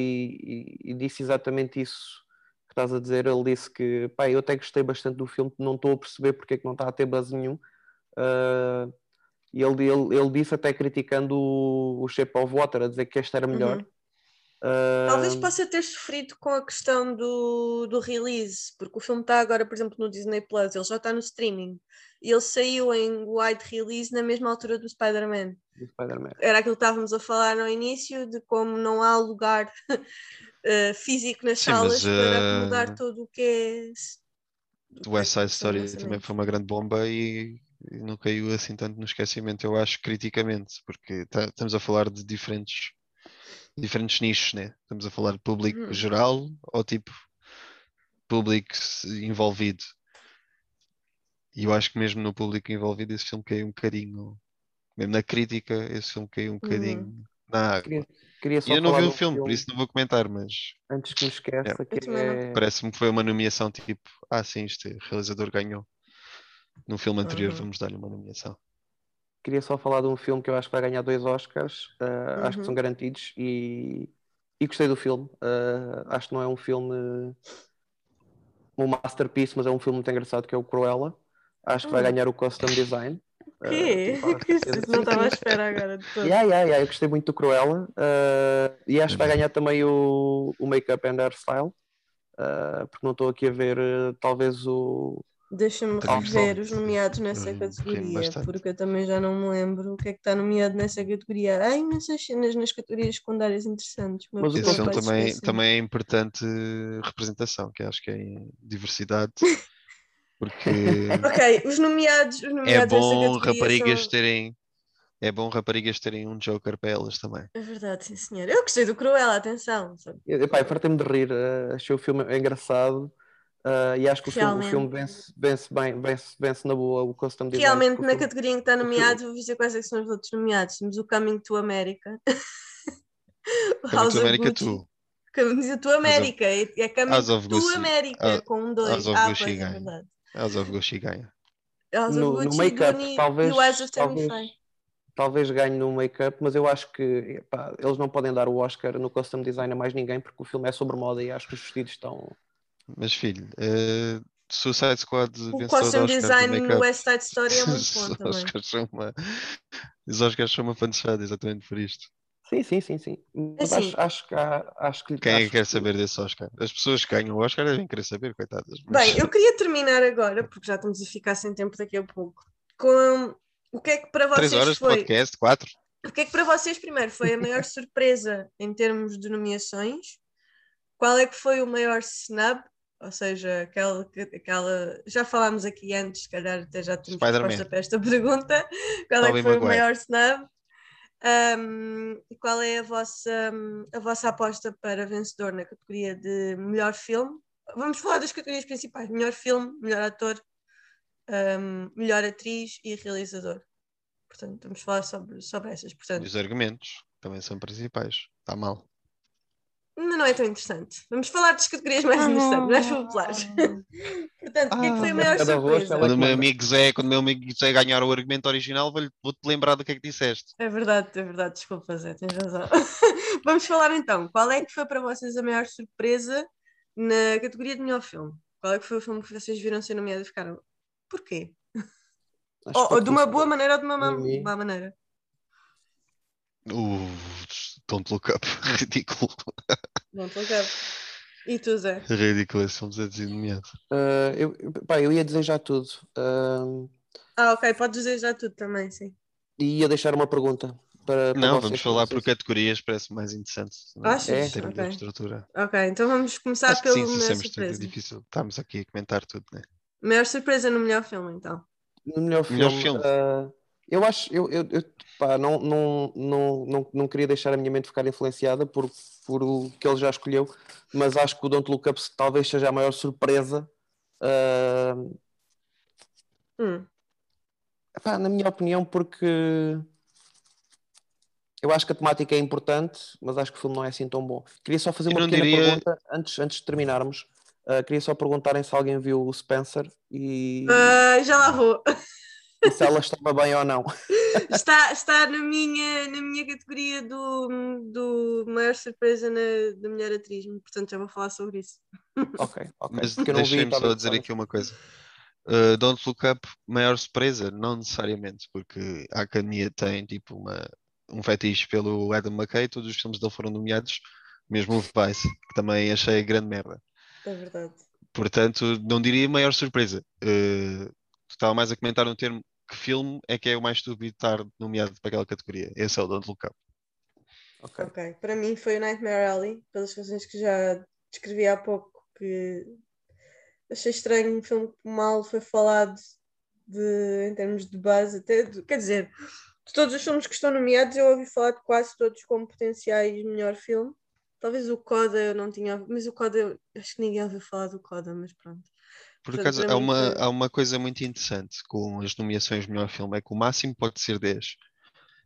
e- e disse exatamente isso que estás a dizer. Ele disse que, pá, eu até gostei bastante do filme, não estou a perceber porque é que não está a ter buzz nenhum. Ah, e ele, ele, ele disse até criticando o, o Shape of Water, a dizer que este era melhor. Uhum. Ah, Talvez possa ter sofrido com a questão do, do release, porque o filme está agora, por exemplo, no Disney Plus, ele já está no streaming. E ele saiu em wide release na mesma altura do Spider-Man. do Spider-Man. Era aquilo que estávamos a falar no início, de como não há lugar <laughs> eh, físico nas Sim, salas mas, para eh, acomodar todo o que é. O West Side Story também foi uma grande bomba e, não caiu assim tanto no esquecimento, eu acho, criticamente, porque estamos a falar de diferentes, diferentes nichos, né? Estamos a falar de público Uhum. geral ou tipo público envolvido. E eu acho que mesmo no público envolvido esse filme caiu um bocadinho, mesmo na crítica, esse filme caiu um bocadinho na água. Queria, queria E eu não vi o um filme, por isso não vou comentar, mas antes que me esqueça, Yeah. que é... parece-me que foi uma nomeação tipo, ah sim, este realizador ganhou. No filme anterior Uhum. vamos dar-lhe uma nomeação. Queria só falar de um filme que eu acho que vai ganhar dois Oscars, uh, acho que Uhum. são garantidos, e, e gostei do filme. Uh, acho que não é um filme, um masterpiece, mas é um filme muito engraçado que é o Cruella. Acho que vai Hum. ganhar o Costume Design. O quê? Uh, Que <laughs> isso não estava à espera agora de todo. Yeah, yeah, yeah, eu gostei muito do Cruella uh, e acho que vai ganhar também o, o Make-up and Hairstyle, uh, porque não estou aqui a ver uh, talvez o, Deixa-me rever os nomeados nessa categoria, porque eu também já não me lembro o que é que está nomeado nessa categoria. Há imensas cenas nas categorias secundárias interessantes. uma Mas o também, também é importante representação, que acho que é diversidade, <laughs> porque Ok, os nomeados, os é nomeados nessa bom categoria raparigas são... terem é bom raparigas terem um Joker para elas também. É verdade, sim senhor. Eu gostei do Cruella, atenção. sabe? Epá, eu fartei-me de rir, uh, achei o filme engraçado uh, e acho que o filme, o Realmente. filme vence, vence bem, vence, vence na boa o Custom Design. Realmente, porque o na filme- categoria em que está nomeado, vou dizer quais é que são os outros nomeados. Temos o Coming to America. o <laughs> Coming to America. 2. Coming to America. É é Coming House of to Gucci. America, com um dois. House of ah, Gucci é ganha. verdade. House of Gucci ganha. House of No- no Gucci, make-up, Dune talvez- e o Eyes of Tammy talvez- talvez ganhe no make-up, mas eu acho que epá, eles não podem dar o Oscar no Custom Design a mais ninguém porque o filme é sobre moda e acho que os vestidos estão. Mas filho, eh, Suicide Squad O vencedor costume design de no. West Side Story é <laughs> muito bom Os também. Oscars são uma... Os Oscars são uma fanchada exatamente por isto. Sim, sim, sim, sim. Mas Assim- acho, acho que há- acho que Quem é acho que quer saber desse Oscar? As pessoas que ganham o Oscar devem querer saber, coitadas. mas- Bem, eu <laughs> queria terminar agora, porque já estamos a ficar sem tempo daqui a pouco, com o que é que para Três vocês horas de foi. podcast, quatro. O que é que para vocês, primeiro, foi a maior <laughs> surpresa em termos de nomeações? Qual é que foi o maior snub? Ou seja, aquela, que- aquela. Já falámos aqui antes, se calhar até já temos resposta para esta <laughs> pergunta. Qual é que foi o maior snub? Um, e qual é a vossa, a vossa aposta para vencedor na categoria de melhor filme? Vamos falar das categorias principais: melhor filme, melhor ator, um, melhor atriz e realizador. Portanto, vamos falar sobre, sobre essas. E Portanto, os argumentos também são principais. Está mal. Não, não é tão interessante. Vamos falar das categorias mais interessantes, mais populares. <laughs> Portanto, o que é que foi a Ah, maior rosto, surpresa? ela- Quando o meu amigo Zé, quando o meu amigo Zé ganhar o argumento original, vou-te lembrar do que é que disseste. É verdade, é verdade, desculpa, Zé, tens razão. <laughs> Vamos falar então. Qual é que foi para vocês a maior surpresa na categoria de melhor filme? Qual é que foi o filme que vocês viram ser nomeado e ficaram? Porquê? Ou, ou de uma boa maneira ou de uma má, má maneira? O Don't Look Up. Ridículo. Não estou a E tu, Zé? Ridículo esse filme ser nomeado. Ah, eu, pá, eu ia já tudo. Ah, Ah, ok, podes já tudo também, sim. e ia deixar uma pergunta para, para Não, vocês, vamos falar por categorias, parece mais interessante. não Achas? Em termos Ok. de estrutura. Ok, então vamos começar Acho pelo sim, melhor sempre é surpresa. difícil. Estamos aqui a comentar tudo, né? Maior surpresa no melhor filme, então. No melhor filme. Melhor filme. ah, eu acho, eu, eu, eu, pá, não, não, não, não, não queria deixar a minha mente ficar influenciada por, por o que ele já escolheu, mas acho que o Don't Look Up talvez seja a maior surpresa. ah, Hum. Epá, na minha opinião, porque eu acho que a temática é importante, mas acho que o filme não é assim tão bom. Queria só fazer Eu uma pequena diria- pergunta antes, antes de terminarmos. Ah, queria só perguntarem se alguém viu o Spencer e, Ah, já lá vou. E se ela estava bem ou não. Está, está na, minha, na minha categoria do, do maior surpresa na, da melhor atriz, portanto já vou falar sobre isso. Ok, ok. Mas deixem-me só dizer aqui uma coisa. Uh, Don't Look Up, maior surpresa? Não necessariamente, porque a Academia tem tipo uma, um fetiche pelo Adam McKay, todos os filmes dele foram nomeados, mesmo o Vice, que também achei grande merda. É verdade. Portanto, não diria maior surpresa. Uh, estava mais a comentar um termo que filme é que é o mais estúpido de estar nomeado para aquela categoria. Esse é o Don't Look Up. Ok. Ok, para mim foi o Nightmare Alley, pelas razões que já descrevi há pouco, que achei estranho um filme que mal foi falado de, em termos de base, até, de- quer dizer, de todos os filmes que estão nomeados eu ouvi falar de quase todos como potenciais melhor filme. Talvez o Coda eu não tinha mas o Coda, eu acho que ninguém ouviu falar do Coda, mas pronto. Por acaso, há uma, há uma coisa muito interessante com as nomeações de melhor filme, é que o máximo pode ser 10,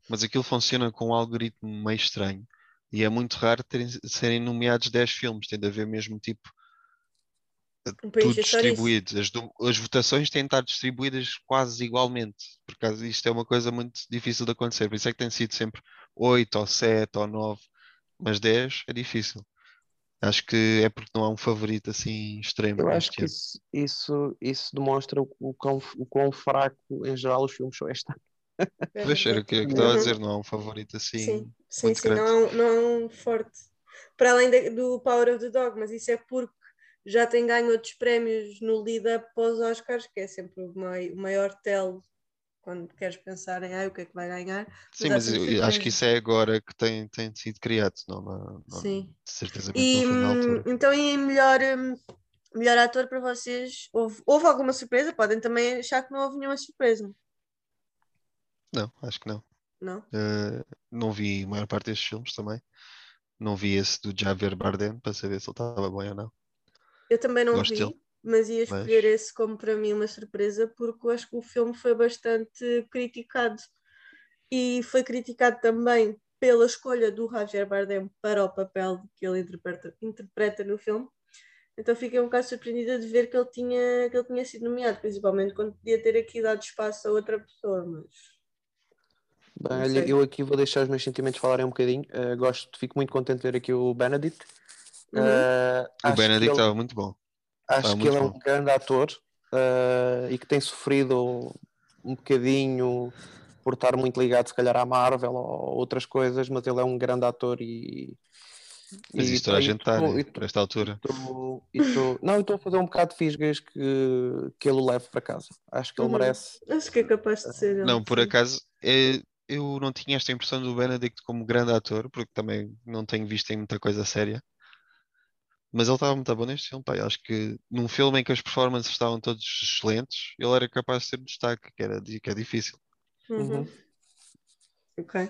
mas aquilo funciona com um algoritmo meio estranho e é muito raro terem, serem nomeados 10 filmes, tem de haver mesmo tipo Um país tudo é distribuído. As, do- as votações têm de estar distribuídas quase igualmente, por causa isto é uma coisa muito difícil de acontecer, por isso é que tem sido sempre 8 ou 7 ou 9, mas 10 é difícil. Acho que é porque não há um favorito assim extremo Eu acho neste que ano. isso, isso, isso demonstra o, o, quão, o quão fraco em geral os filmes são. É Pois era o que eu estava a Uhum. dizer, não há um favorito assim. Sim, sim, muito sim, não é, um, não é um forte. Para além da- do Power of the Dog, mas isso é porque já tem ganho outros prémios no lead-up os Oscars, que é sempre o mai- o maior tel quando queres pensar em ah, o que é que vai ganhar. Sim, mas eu- acho que isso é agora que tem, tem sido criado, não, não, não Sim. certezamente E não hum, então, e melhor, hum, melhor ator para vocês? Houve, houve alguma surpresa? Podem também achar que não houve nenhuma surpresa, Não, acho que não. não? Eh, não vi a maior parte destes filmes também. Não vi esse do Javier Bardem para saber se ele estava bem ou não. Eu também não Gosto vi, dele. Mas ia Mas- escolher esse como para mim uma surpresa, porque eu acho que o filme foi bastante criticado. E foi criticado também pela escolha do Javier Bardem para o papel que ele interpreta, interpreta no filme. Então fiquei um bocado surpreendida de ver que ele tinha, que ele tinha sido nomeado, principalmente quando podia ter aqui dado espaço a outra pessoa, mas Bem, olha, eu aqui vou deixar os meus sentimentos falarem um bocadinho. Uh, gosto, fico muito contente de ver aqui o Benedict. Uhum. Uh, O Benedict ele- estava muito bom. Acho que ele é muito um grande ator eh, e que tem sofrido um bocadinho por estar muito ligado, se calhar, à Marvel ou outras coisas, mas ele é um grande ator e. Mas e toda a e gente está, tô- né? e Por esta altura. tô- e tô- Não, estou a fazer um bocado de fisgas que, que ele o leve para casa. Acho que ele Uhum. merece. Acho que é capaz de ser. ele, Não, por acaso, é- eu não tinha esta impressão do Benedict como grande ator, porque também não tenho visto em muita coisa séria. Mas ele estava muito bom neste filme, pá. Eu acho que num filme em que as performances estavam todas excelentes, ele era capaz de ser um destaque, que, era, que é difícil. Uhum. Uhum. Ok.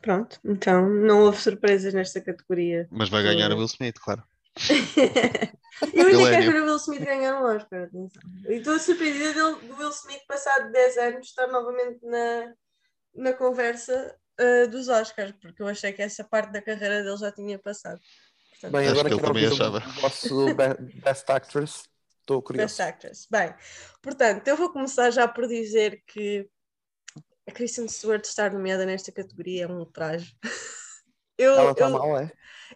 Pronto. Então não houve surpresas nesta categoria. Mas vai ganhar o. Will Smith, claro. <laughs> Eu ainda quero ver o Will Smith ganhar um Oscar. atenção. E estou surpreendida dele- do Will Smith, passado 10 anos, estar novamente na, na conversa ah, dos Oscars, porque eu achei que essa parte da carreira dele já tinha passado. Bem, Acho agora que ele quero também achava. o vosso Best Actress. Estou curioso. Best Actress. Bem, portanto, eu vou começar já por dizer que a Kristen Stewart estar nomeada nesta categoria é um ultraje. <laughs> Eu, Ela está eu- mal, é?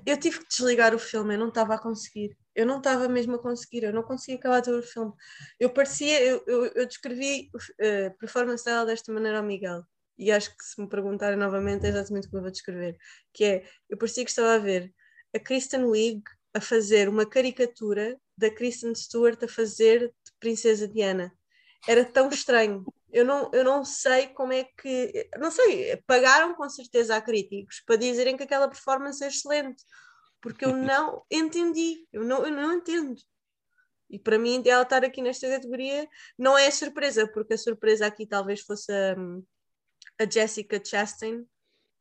eu tive que desligar o filme, eu não estava a conseguir. Eu não estava mesmo a conseguir, eu não conseguia acabar de ver o filme. Eu parecia, eu, eu, eu descrevi eh, a performance dela desta maneira ao Miguel. E acho que se me perguntarem novamente é exatamente o que eu vou descrever. Que é, eu parecia que estava a ver a Kristen Wiig a fazer uma caricatura da Kristen Stewart a fazer de Princesa Diana. Era tão estranho. Eu não, eu não sei como é que. Não sei, pagaram com certeza a críticos para dizerem que aquela performance é excelente, porque eu não entendi, eu não, eu não entendo. E para mim, ela estar aqui nesta categoria não é surpresa, porque a surpresa aqui talvez fosse a, a Jessica Chastain,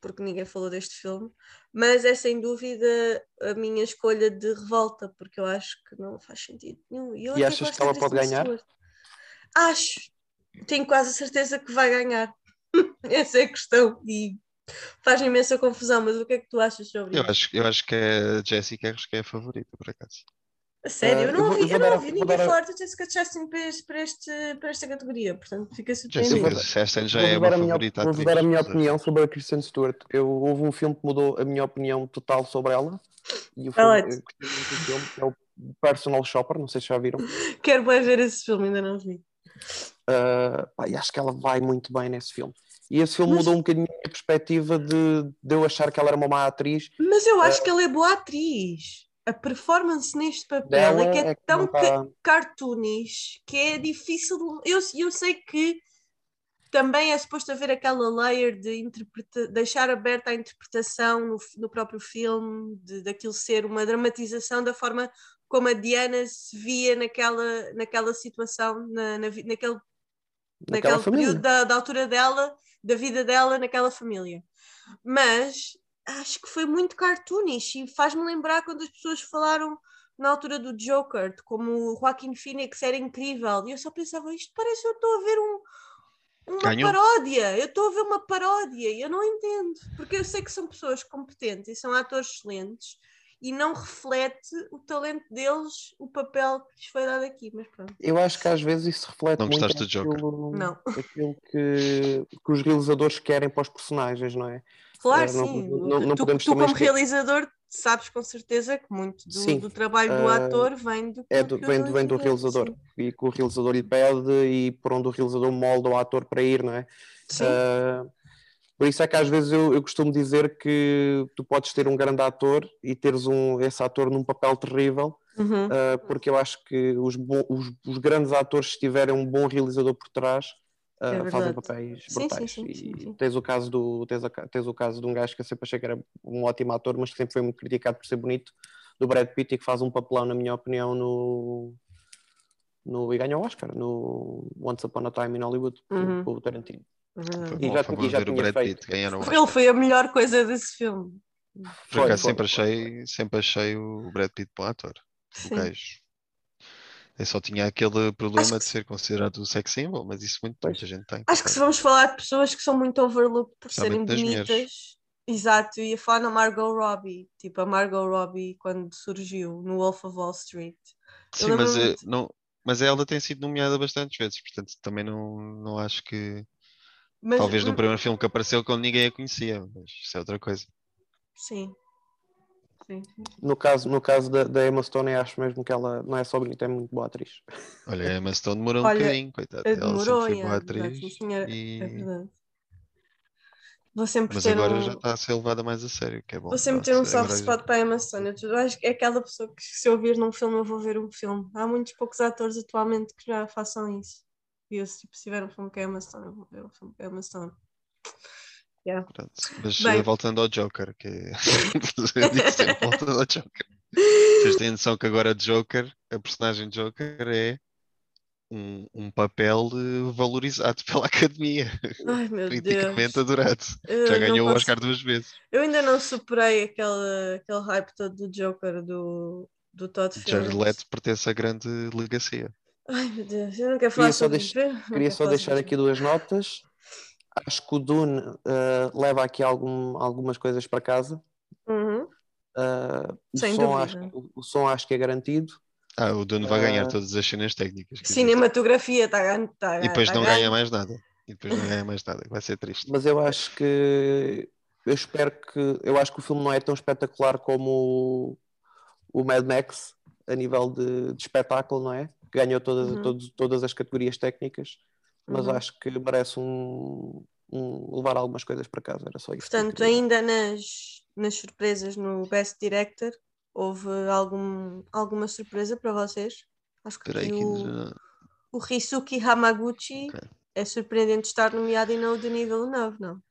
porque ninguém falou deste filme, mas é sem dúvida a minha escolha de revolta, porque eu acho que não faz sentido nenhum. eu E até achas que ela pode ganhar? Acho, tenho quase a certeza que vai ganhar. <laughs> Essa é a questão e faz imensa confusão, mas o que é que tu achas sobre Eu isso? acho, eu acho que a Jessica acho que é a favorita, por acaso. A sério, Ah, eu não eu vou- ouvi, eu vou eu não ouvi vou ninguém dar falar da Jessica Chastain para, este, para, este, para esta categoria, portanto fica Jessica surpreendido. Chastain já Vou-vos é dar uma a minha, favorita vou-vos atriz. dar a minha opinião sobre a Kristen Stewart. Eu, houve um filme que mudou a minha opinião total sobre ela. E o Qual filme, é? eu gostei muito do filme, é o Personal Shopper, não sei se já viram. <laughs> Quero bem ver esse filme, ainda não vi. Uh, pá, e acho que ela vai muito bem nesse filme. E esse filme Mas- mudou um bocadinho a minha perspectiva de, de eu achar que ela era uma má atriz. Mas eu acho que ela é boa atriz. A performance neste papel é que é, é que tão tá- cartoonish que é difícil. Eu, eu sei que também é suposto haver aquela layer de interpreta- deixar aberta a interpretação no, no próprio filme, de, daquilo ser uma dramatização da forma como a Diana se via naquela, naquela situação, na, na naquele naquele período da, da altura dela, da vida dela naquela família. Mas acho que foi muito cartoonish e faz-me lembrar quando as pessoas falaram na altura do Joker, de como o Joaquin Phoenix era incrível. E eu só pensava, isto parece que eu estou a ver um, uma Ganhou. paródia. Eu estou a ver uma paródia e eu não entendo. Porque eu sei que são pessoas competentes e são atores excelentes e não reflete o talento deles, o papel que lhes foi dado aqui. Mas pronto, Eu acho que às vezes isso reflete Não muito gostaste do Joker? aquilo, Não. <laughs> aquilo que, que os realizadores querem para os personagens, não é? Claro, não- sim. não- não tu, tu como realizador, sabes com certeza que muito do, do trabalho do Eh, ator vem do, É do, que vem, o vem do realizador-. Sim. E que o realizador lhe pede e por onde o realizador molda o ator para ir, não é? Sim. Ah, por isso é que às vezes eu, eu costumo dizer que tu podes ter um grande ator e teres um, esse ator num papel terrível, Uhum. ah, porque eu acho que os, bo- os, os grandes atores, se tiverem um bom realizador por trás, ah, É fazem verdade. papéis Sim, sim, brutais. sim, e sim, sim. Tens, o caso do, tens, a- tens o caso de um gajo que eu sempre achei que era um ótimo ator, mas que sempre foi muito criticado por ser bonito, do Brad Pitt, e que faz um papelão, na minha opinião, no. No, e ganha o Oscar no Once Upon a Time in Hollywood, com- Uhum. com o Tarantino. Foi verdade. E já bom já o tinha Brad feito. Pitt ganhar o <laughs> Oscar. Ele foi a melhor coisa desse filme. Por Foi, acaso foi, sempre foi. achei, sempre achei o Brad Pitt bom ator. O gajo. Eu só tinha aquele problema que de se- ser considerado sex symbol, mas isso muito, muita gente tem. Acho que se vamos falar de pessoas que são muito overlooked por serem das mulheres. bonitas. Exato, ia falar na Margot Robbie, tipo a Margot Robbie quando surgiu no Wolf of Wall Street. Sim, mas, lembro-me eh, não, mas ela tem sido nomeada bastantes vezes, portanto também não, não acho que. Mas, Talvez no hum, primeiro filme que apareceu quando ninguém a conhecia, mas isso é outra coisa. Sim. Sim. No caso, no caso da, da Emma Stone, eu acho mesmo que ela não é só bonita, é muito boa atriz. Olha, a Emma Stone demorou Olha, um bocadinho, coitada. Ela Demorou, sempre foi é, boa verdade, atriz. sim, senhora, e- é verdade. Vou sempre Mas ter agora um, já está a ser levada mais a sério, que é bom. vou sempre ter um soft spot para a Emma Stone. Eu acho que é aquela pessoa que se eu vir num filme, eu vou ver um filme. Há muitos poucos atores atualmente que já façam isso. E eu, se tiver um filme com a Emma Stone, eu vou ver um filme com a Emma Stone. Yeah. Mas Bem. eh, voltando ao Joker, que é... <laughs> <laughs> Disse voltando ao Joker. Vocês têm noção que agora Joker, a personagem Joker é um, um papel eh, valorizado <laughs> pela academia, Ai meu criticamente Deus. adorado. Eu Já ganhou o consigo- Oscar duas vezes. Eu ainda não superei aquele, aquele hype todo do Joker do, do Todd Jared Phillips. Leto pertence a grande legacia. Ai meu Deus, eu não quero falar Queria só sobre deix- não Queria só deixar aqui duas notas. Acho que o Dune eh, leva aqui algum- algumas coisas para casa. Uhum. Eh, o, Sem som dúvida. acho, que- o, o som acho que é garantido. Ah, o Dono vai ganhar Ah. todas as cenas técnicas. Cinematografia, está ganho. Tá, E depois tá não ganho. ganha mais nada. E depois não ganha mais nada. Vai ser triste. Mas eu acho que eu espero que eu acho que o filme não é tão espetacular como o, o Mad Max a nível de, de espetáculo, não é? Que ganhou todas, Uhum. todos- todas as categorias técnicas, mas Uhum. acho que merece um, um- levar algumas coisas para casa. Era só isso. Portanto, ainda nas, nas surpresas no Best Director, houve algum, alguma surpresa para vocês? Acho que que o, ainda- o Risuki Hamaguchi Ok. é surpreendente estar nomeado e não o Denis Villeneuve, não?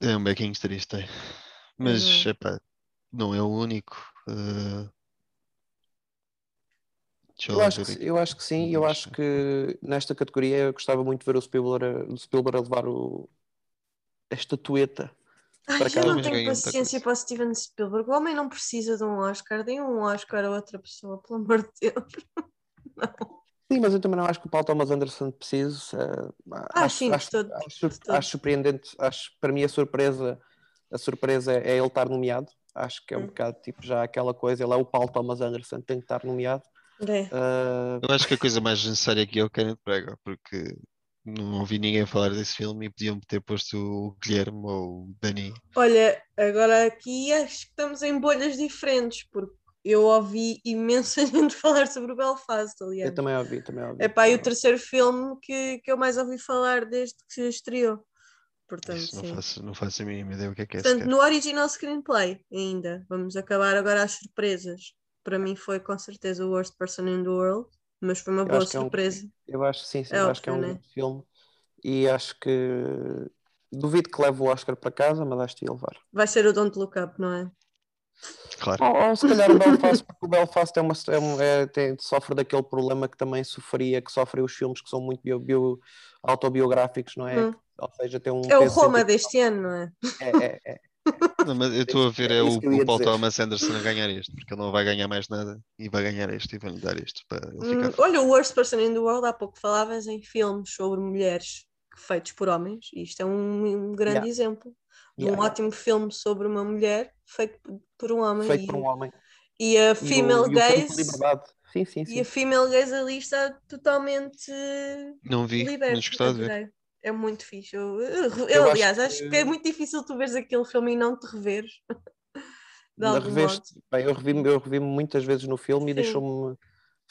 É um bequinho triste. é. Mas, Uhum. epá, não é o único. Deixa Eu acho, que, eu acho que sim, eu acho que nesta categoria eu gostava muito de ver o Spielberg, a- o Spielberg a levar o, a estatueta. Ai, Para eu não tenho paciência para o Steven Spielberg. O homem não precisa de um Oscar. Deem um Oscar a outra pessoa, pelo amor de Deus. <laughs> Sim, mas eu também não acho que o Paul Thomas Anderson precise. eh, Ah, acho, sim, acho, todo, acho, acho surpreendente. Acho, para mim, a surpresa, a surpresa é ele estar nomeado. Acho que é um Hum. bocado tipo já aquela coisa. Ele é o Paul Thomas Anderson, tem que estar nomeado. É. Eh, Eu acho que a coisa mais necessária aqui é o Kenneth Branagh, porque não ouvi ninguém falar desse filme e podiam ter posto o Guilherme ou o Dani. Olha, agora aqui acho que estamos em bolhas diferentes, porque eu ouvi imensa <laughs> gente falar sobre o Belfast, eu aliás. também ouvi, também ouvi. É pá, e o terceiro filme que, que eu mais ouvi falar desde que se estreou. Portanto, Isso não sim. faço, não faço a mínima ideia o que é que é Portanto, no original screenplay ainda. Vamos acabar agora as surpresas. Para mim foi com certeza o Worst Person in the World, mas foi uma Eu boa acho que é um- surpresa. Eu acho que sim, sim, É eu acho que é um né? filme. E acho que duvido que leve o Oscar para casa, mas acho que ia levar. Vai ser o Don't Look Up, não é? Claro. Ou, ou se calhar o Belfast, porque o Belfast é uma, é um- é- tem- sofre daquele problema que também sofria, que sofrem os filmes que são muito bio- bio- autobiográficos, não é? Hum. Ou seja, tem um É o Roma deste ano, não é? É, é, é. Não, mas eu estou a ver é é o, o Paul dizer. Thomas Anderson a ganhar este, porque ele não vai ganhar mais nada e vai ganhar este e vai-lhe dar este para ele Hum, ficar. olha, o Worst Person in the World, há pouco falavas em filmes sobre mulheres feitos por homens, e isto é um, um grande Yeah. exemplo de Yeah, um yeah. ótimo filme sobre uma mulher feito por- um homem. Feito e, por um homem. e a E female e o gaze liberdade. Sim, sim, sim. e a female gaze ali está totalmente Não vi, liberta. mas gostava de ver. É muito fixe. Eu, eu- eu, Eu acho aliás, acho que- que... é muito difícil tu veres aquele filme e não te reveres. <laughs> De Na algum reveste, bem, eu revi-me eu revi muitas vezes no filme e Sim. deixou-me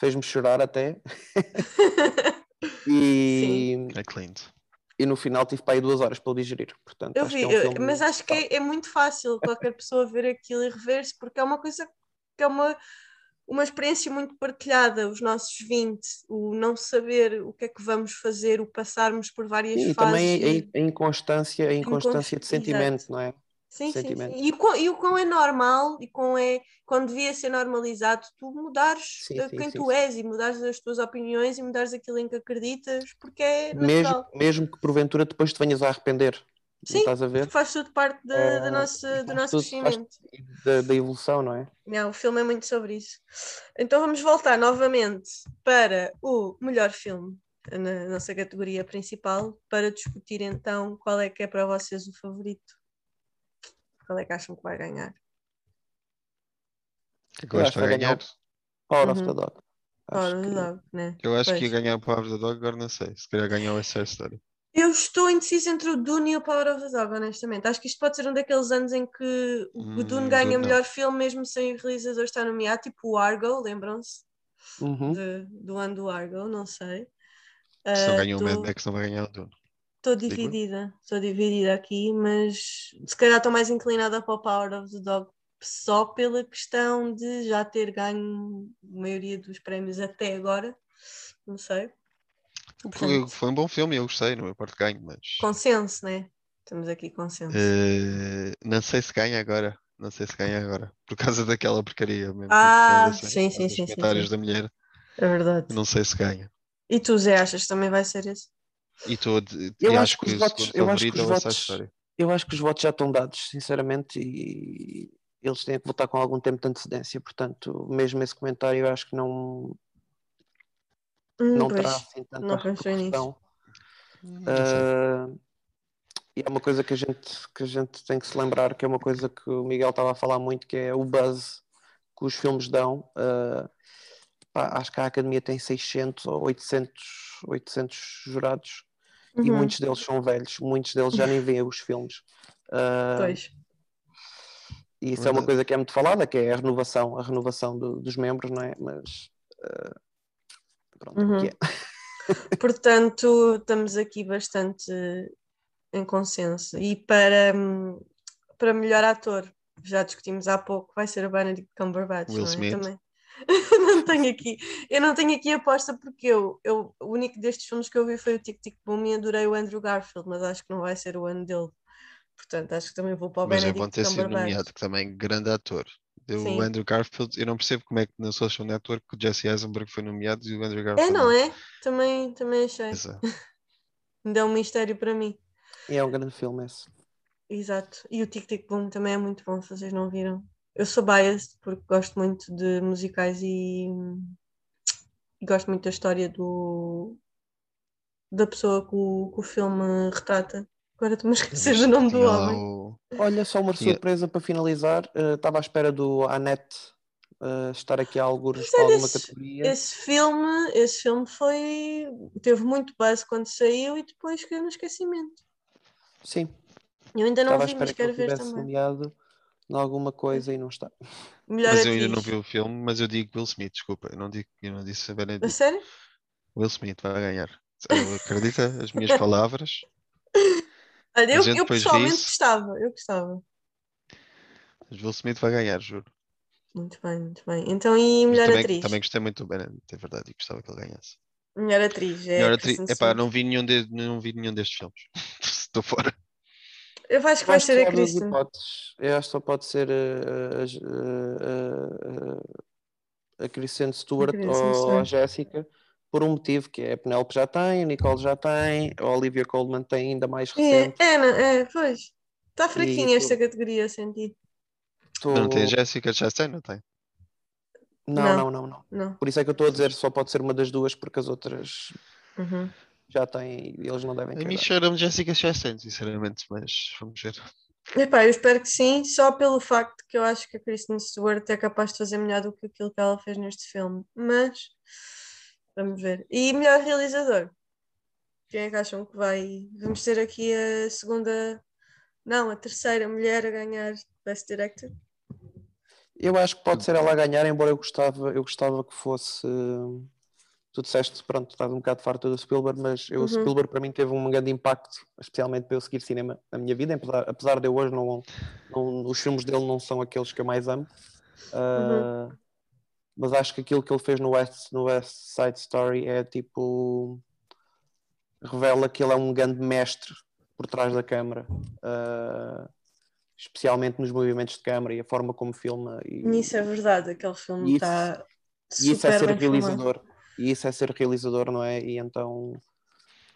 fez-me chorar até <laughs> e, É Clint. e no final tive para aí duas horas para o digerir portanto Eu acho vi, que é um eu- filme mas acho que é, é muito fácil qualquer pessoa ver aquilo e rever-se, porque é uma coisa que é uma, uma experiência muito partilhada, os nossos 20, o não saber o que é que vamos fazer, o passarmos por várias Sim, e fases. também a, e- a inconstância a inconstância de Exato. sentimento não é Sim, sim, sim. E o, quão, e o quão é normal e quão é, quando devia ser normalizado, tu mudares Sim, quem tu és e mudares as tuas opiniões e mudares aquilo em que acreditas, porque é mesmo, natural. mesmo que porventura depois te venhas a arrepender Sim, estás a ver faz tudo parte da, da Eh, nossa, do nosso tudo- crescimento. da, da evolução não é Não, o filme é muito sobre isso. Então vamos voltar novamente para o melhor filme na nossa categoria principal para discutir então qual é que é para vocês o favorito. Qual é que acham que vai ganhar? O que é vai vai ganhar? Power of Uhum. the Dog acho Ora, que- Dog, né? Eu acho que ia Pois. ganhar o Power of the Dog, agora não sei. Se calhar ganhar o West Side Story. Eu estou indecisa entre o Dune e o Power of the Dog, honestamente. Acho que isto pode ser um daqueles anos em que o Hum, Dune ganha não. melhor filme, mesmo sem o realizador estar nomeado, tipo o Argo, lembram-se Uhum. de- do ano do Argo? Não sei. Se não Ah, ganhou o tô- Mad Max, não vai ganhar o Dune. Estou dividida, estou dividida aqui, mas se calhar estou mais inclinada para o Power of the Dog só pela questão de já ter ganho a maioria dos prémios até agora. Não sei. Foi, Portanto, foi um bom filme, eu gostei, não importa ganho, mas consenso, né? Temos aqui consenso. eh, não sei se ganha agora. Não sei se ganha agora. Por causa daquela porcaria mesmo. Ah, foda-se, sim, sim, sim, sim, comentários sim. da mulher. É verdade. Não sei se ganha. E tu, Zé, achas que também vai ser esse? E, de- Eu e acho que que os votos- eu acho que os é votos-. Eu acho que os votos já estão dados, sinceramente, e eles têm que votar com algum tempo de antecedência. Portanto, mesmo esse comentário, eu acho que não, Hum, não pois, terá assim tanta não pensei nisso. repercussão. Ah, e é uma coisa que a, gente, que a gente tem que se lembrar, que é uma coisa que o Miguel estava a falar muito, que é o buzz que os filmes dão. Pá, acho que a Academia tem 600 ou 800, 800 jurados e Uhum, muitos deles são velhos, muitos deles já nem veem os filmes. Ah, Pois. e isso é uma Verdade. coisa que é muito falada, que é a renovação, a renovação do- dos membros, não é? Mas pronto, é o que é. <laughs> Portanto, estamos aqui bastante em consenso. E para, hum, para melhor ator, já discutimos há pouco, vai ser o Benedict Cumberbatch, Will não é? Smith. Também. <laughs> não tenho aqui, eu não tenho aqui aposta porque eu, eu, o único destes filmes que eu vi foi o Tic Tic Boom e adorei o Andrew Garfield, mas acho que não vai ser o ano dele. Portanto, acho que também vou para o Mas é Benedict bom ter sido nomeado, que também grande ator. Eu, Sim. o Andrew Garfield, eu não percebo como é que na Social Network o Jesse Eisenberg foi nomeado e o Andrew É, Garfield não é? Também, também achei. É. <laughs> Ainda é um mistério para mim. E é um grande filme esse. Exato. E o Tic Tic Boom também é muito bom, se vocês não viram. Eu sou biased porque gosto muito de musicais e, e gosto muito da história do da pessoa que o, que o filme retrata. Agora estou-me a esquecer do nome do homem. o- Olha, só uma Tinha- surpresa para finalizar. eh, Estava à espera do Annette eh, estar aqui a alguns Pois para alguma esse- categoria. Esse filme, esse filme foi. teve muito buzz quando saiu e depois caiu no esquecimento. Sim, Eu ainda não estava vi, mas que quero ver tivesse também. nomeado em alguma coisa e não está. Melhor Mas eu ainda não vi o filme, mas eu digo Will Smith, desculpa, eu não, digo, eu não disse a A sério? Will Smith vai ganhar. Acredita as minhas palavras. <laughs> Olha, eu, eu pessoalmente gostava, eu gostava. Mas Will Smith vai ganhar, juro. Muito bem, muito bem. Então, e melhor também, atriz? também gostei muito do Benedict, é verdade, e gostava que ele ganhasse. Melhor atriz, é Melhor atriz, epá, Stewart. não vi nenhum, de, não vi nenhum destes filmes. <laughs> Estou fora. Eu acho que vai ser a Kristen. Eu acho que só pode ser a, a, a, a Kristen Stewart ou a. Jéssica, por um motivo que é a Penélope já tem, a Nicole já tem, a Olivia Colman tem ainda mais recente. É, é, não- é, pois. Está fraquinha E esta tu- categoria, senti. Mas não tem a Jessica Chastain, não tem? Não, Não. não, não. Por isso é que eu estou a dizer só pode ser uma das duas, porque as outras Uhum. já têm e eles não devem A mim cheira-me Jessica Chastain, sinceramente, mas vamos ver. Epá, eu espero que sim, só pelo facto que eu acho que a Kristen Stewart é capaz de fazer melhor do que aquilo que ela fez neste filme. Mas vamos ver. E melhor realizador? Quem é que acham que vai? Vamos ter aqui a segunda, não, a terceira mulher a ganhar Best Director. Eu acho que pode ser ela a ganhar, embora eu gostava, eu gostava que fosse. Tu disseste, pronto, estás um bocado farto do Spielberg, mas eu, o Uhum. Spielberg para mim teve um grande impacto, especialmente para eu seguir cinema na minha vida, apesar, apesar de eu hoje não, não- Os filmes dele não são aqueles que eu mais amo. Uhum. Mas acho que aquilo que ele fez no West, no West Side Story é tipo. revela que ele é um grande mestre por trás da câmara. ah, especialmente nos movimentos de câmara e a forma como filma. E, Isso é verdade, aquele filme está e isso é ser bem filmado. realizador. E isso é ser realizador, não é? E então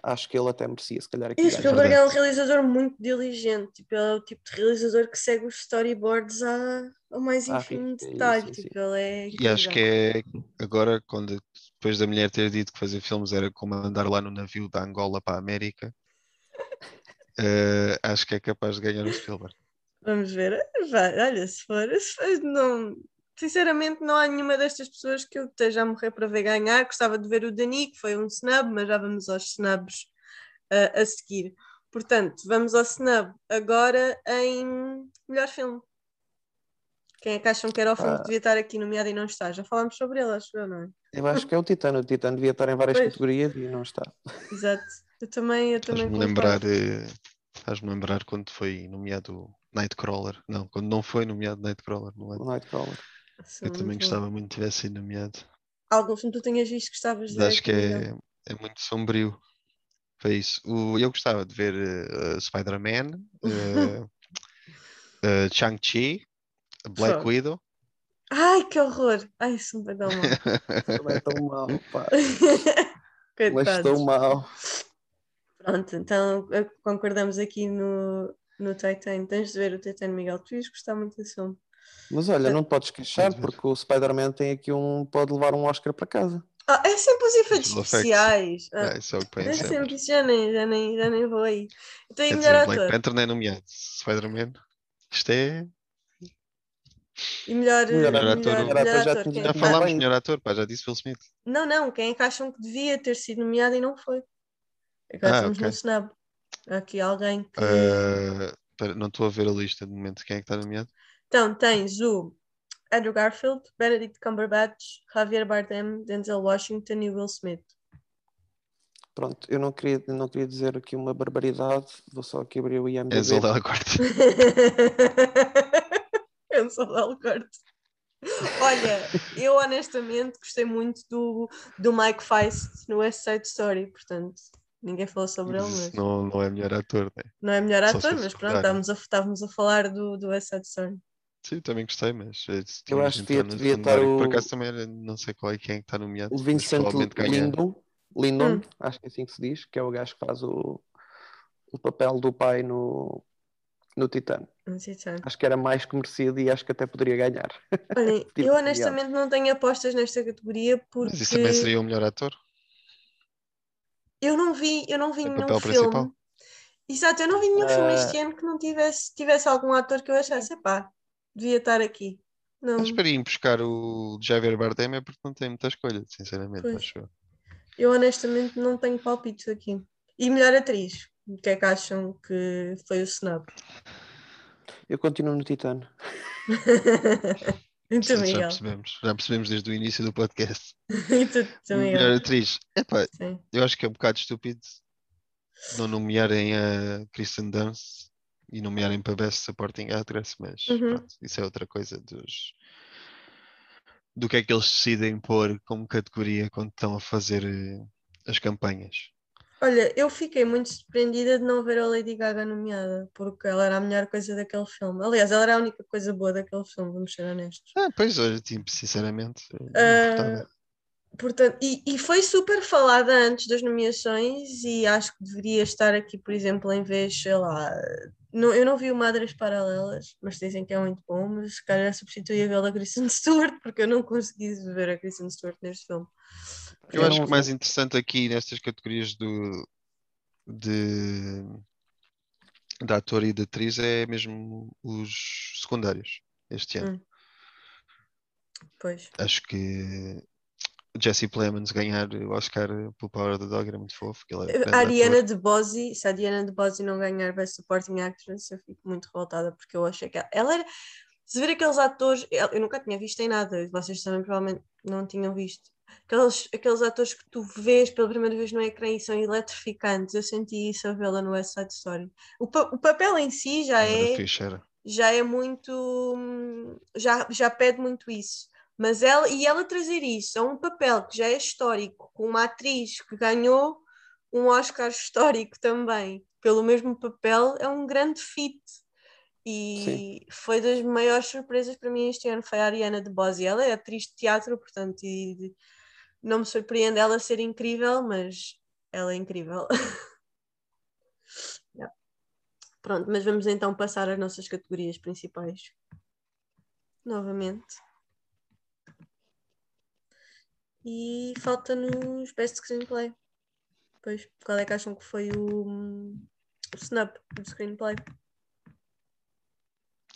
acho que ele até merecia, se calhar, aqui E. Spielberg é um realizador muito diligente, tipo, é o tipo de realizador que segue os storyboards a- ao mais Ah, ínfimo fixe, detalhe, sim, sim. tipo, ele é E acho que é agora, quando depois da mulher ter dito que fazer filmes era como andar lá no navio da Angola para a América, <laughs> eh, acho que é capaz de ganhar o Spielberg. Vamos ver, vai, olha, se for, se for, não, sinceramente não há nenhuma destas pessoas que eu esteja a morrer para ver ganhar, gostava de ver o Dani, que foi um snub, mas já vamos aos snubs a, a seguir. Portanto, vamos ao snub agora em melhor filme. Quem é que acham que era o filme que Ah. devia estar aqui nomeado e não está? Já falámos sobre ele, acho eu, não é? Eu acho que é o Titano. O Titano devia estar em várias Pois. categorias e não está. Exato. Eu também, eu também Faz-me lembrar, eh, faz-me lembrar quando foi nomeado Nightcrawler. Não, quando não foi nomeado Nightcrawler. Não é? O Nightcrawler. Sou Eu também muito bom. gostava muito que tivesse sido nomeado. Algum filme que tu tenhas visto que gostavas de ver acho que é, é muito sombrio. Foi isso. O, eu gostava de ver eh, Spider-Man, eh, <laughs> eh, Shang-Chi, Black Fogo. Widow. Ai, que horror! Ai, isso me vai dar mal. <laughs> Não é tão mal, pá. <laughs> Mas estou mal. Pronto, então eh, concordamos aqui no, no Titan. Tens de ver o Titan, Miguel. Tu ias gostar muito desse filme. Mas olha, não te podes queixar porque o Spider-Man tem aqui um. pode levar um Oscar para casa. Ah, é sempre os efeitos especiais. Ah, É, isso é o que é sempre. isso, já nem, já, nem, já nem vou aí. Então, Quer melhor dizer, Black ator? Panther não é nomeado. Spider-Man. Isto é. E melhor, Melhor melhor, ator. melhor, Melhor ator já ator. é Já falámos, melhor ator, pá, já disse Will Smith. Não, não, quem é que acham que devia ter sido nomeado e não foi? Agora Ah, estamos no ok. snub. Há aqui alguém que. Eh, espera, não estou a ver a lista de momento. Quem é que está nomeado? Então, tens o Andrew Garfield, Benedict Cumberbatch, Javier Bardem, Denzel Washington e Will Smith. Pronto, eu não queria, não queria dizer aqui uma barbaridade, vou só aqui abrir o IMDb. Enzo Della Corte. <laughs> <laughs> Sou de Alcorte. Olha, eu honestamente gostei muito do, do Mike Feist no West Side Story, portanto, ninguém falou sobre ele, mas Não, não é melhor ator, né? não é melhor Só ator, mas pronto, estávamos a, estávamos a falar do, do West Side Story. Sim, também gostei, mas eh, Eu acho que entrar devia- estar secundário, Por o- acaso também era, não sei qual é quem é que está nomeado. O Vincent. Lindon, Lindon Hum. acho que é assim que se diz, que é o gajo que faz o, o papel do pai no, no Titano. Acho que era mais que merecido e acho que até poderia ganhar. Olhem, <laughs> Tipo, eu honestamente não tenho apostas nesta categoria porque Mas isso também seria o melhor ator. eu não vi, eu não vi nenhum filme. principal. Exato, eu não vi nenhum filme Ah. este ano que não tivesse, tivesse algum ator que eu achasse, pá, devia estar aqui. Não, Mas para ir buscar o Javier Bardem é porque não tem muita escolha, sinceramente. Pois. Acho eu. eu honestamente não tenho palpites aqui. E melhor atriz, o que é que acham que foi o snub? Eu continuo no Titano. <laughs> tu, Sim, já percebemos. Já percebemos desde o início do podcast. Tu, Melhor atriz. Epá, Sim. eu acho que é um bocado estúpido não nomearem a Kristen Dunst e nomearem para Best Supporting Actress, mas Uhum. pronto, isso é outra coisa dos do que é que eles decidem pôr como categoria quando estão a fazer eh, as campanhas. Olha, eu fiquei muito surpreendida de não ver a Lady Gaga nomeada, porque ela era a melhor coisa daquele filme. Aliás, ela era a única coisa boa daquele filme, vamos ser honestos. Ah, pois, olha, tipo, sinceramente, importava. Portanto, e, e foi super falada antes das nomeações e acho que deveria estar aqui, por exemplo, em vez, sei lá, não, eu não vi o Madres Paralelas, mas dizem que é muito bom, mas se calhar substituía pela Kristen Stewart, porque eu não consegui ver a Kristen Stewart neste filme. Eu Eu acho que o mais interessante aqui nestas categorias do, de, de ator e de atriz é mesmo os secundários este ano. Hum. Pois. Acho que Jesse Plemons ganhar o Oscar pelo Power of the Dog era muito fofo. é grande A Ariana ator. de Bose, se a Ariana de Bose não ganhar Best Supporting Actress, eu fico muito revoltada porque eu achei que ela, ela era. Se ver aqueles atores, eu nunca tinha visto em nada, vocês também provavelmente não tinham visto. Aqueles, aqueles atores que tu vês pela primeira vez no ecrã e são eletrificantes, eu senti isso a vê-la no West Side Story. O, pa- o papel em si já é já é muito já, já pede muito isso. Mas ela e ela trazer isso a um papel que já é histórico com uma atriz que ganhou um Oscar histórico também pelo mesmo papel é um grande feat e foi das maiores surpresas para mim este ano foi a Ariana de Bose ela é atriz de teatro portanto e não me surpreende ela ser incrível mas ela é incrível <laughs> Yeah. Pronto, mas vamos então passar às nossas categorias principais. Novamente. E falta-nos Best Screenplay. Pois, qual é que acham que foi o, o snub do screenplay?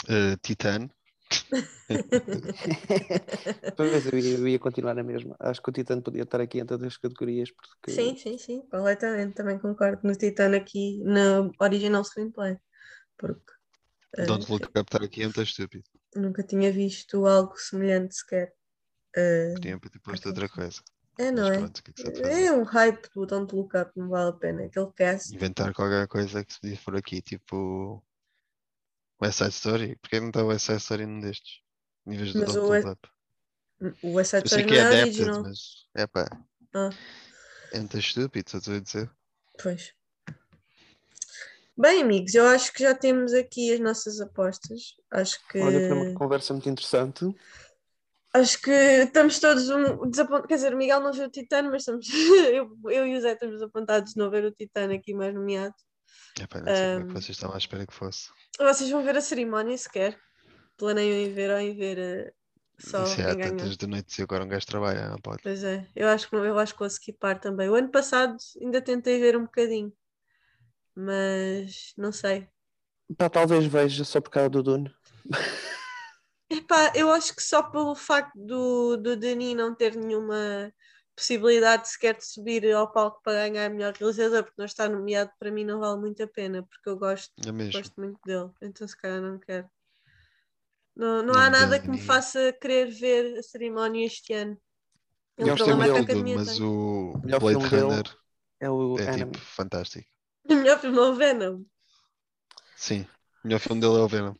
Uh, Titan, <laughs> Pois, eu ia, eu ia continuar na mesma. Acho que o Titano podia estar aqui em todas as categorias porque Sim, sim, sim, completamente. Também concordo no Titano aqui, na original screenplay. Porque eh, Don't Look Up estar aqui é muito estúpido. nunca tinha visto algo semelhante sequer. Podiam ter posto outra coisa. é, Mas não é? pronto, que é que? É um hype do Don't Look Up, não vale a pena. Aquele cast. Inventar qualquer coisa que se podia por aqui, tipo West Side Story. Porquê não está West Side Story num destes? Em vez de Mas Don't o Look West- Up. O West Side Story não é é adapted, original. mas é pá. Ah. É muito estúpido, só estou a dizer. Pois. Bem, amigos, eu acho que já temos aqui as nossas apostas. Acho que. Olha, foi uma conversa muito interessante. Acho que estamos todos um, desapontados. Quer dizer, o Miguel não viu o Titano, mas estamos, <laughs> eu, eu e o Zé estamos apontados de não ver o Titano aqui mais nomeado. É pá, não sei como é que vocês estavam à espera que fosse. Vocês vão ver a cerimónia sequer? Planeiam em ver ou em ver eh, só Isso é quem há tantas de noite e agora um gajo trabalha, não pode. Pois é, eu acho que eu acho que vou skipar também. O ano passado ainda tentei ver um bocadinho, mas não sei. Pá, talvez veja só por causa do Dune. Epá, eu acho que só pelo facto do, do Denis não ter nenhuma possibilidade sequer de subir ao palco para ganhar melhor realizador, porque não está nomeado, para mim não vale muito a pena, porque eu gosto, É mesmo. gosto muito dele, então se calhar não quero. Não, não Não há nada que me nem- faça querer ver a cerimónia este ano. É um problema que a academia mas tem. o melhor Blade Runner É o é tipo fantástico. O <laughs> melhor filme não Venom. Sim, o melhor filme dele é o Venom.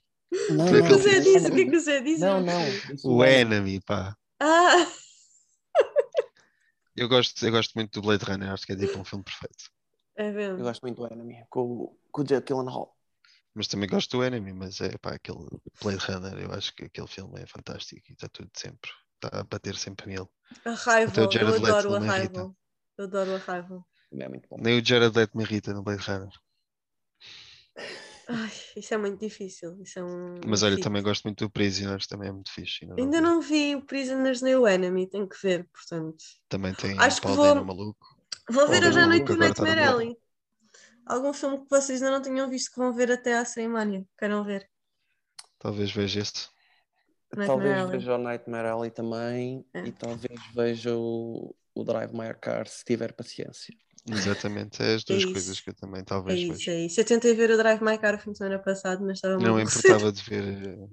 Não, O que o Zé disse? O que é que o Zé disse? Não, não. O é- Enemy, pá. Ah, Eu gosto, eu gosto muito do Blade Runner, acho que é tipo um filme perfeito. é Eu mesmo. gosto muito do Enemy, com, o- com o Jake Gyllenhaal. Mas também gosto do Enemy, mas é pá, aquele Blade Runner, eu acho que aquele filme é fantástico e está tudo sempre, está a bater sempre nele. Até o eu adoro irrita. Arrival. Eu adoro o Arrival. É muito bom. Nem o Jared Leto me irrita no Blade Runner. <laughs> Ai, isso é muito difícil. Isso é um. Mas um olha, feat. também gosto muito do Prisoners, também é muito fixe. Ainda, Ainda vi. não vi o Prisoners nem o Enemy, tenho que ver, portanto. Também tem Acho que Paul vou- Dano maluco. Vou ver hoje à noite o Nightmare. Alley. Algum filme que vocês ainda não tenham visto que vão ver até à cerimónia. Queiram ver. Talvez veja este. Nightmare Talvez Alley. veja o Nightmare Alley também É. e talvez veja o, o Drive My Car se tiver paciência. Exatamente, é as duas isso. coisas que eu também É talvez isso, veja. é isso. Eu tentei ver o Drive My Car o fim de semana passado, mas estava Não me muito <laughs> importava de ver. eh,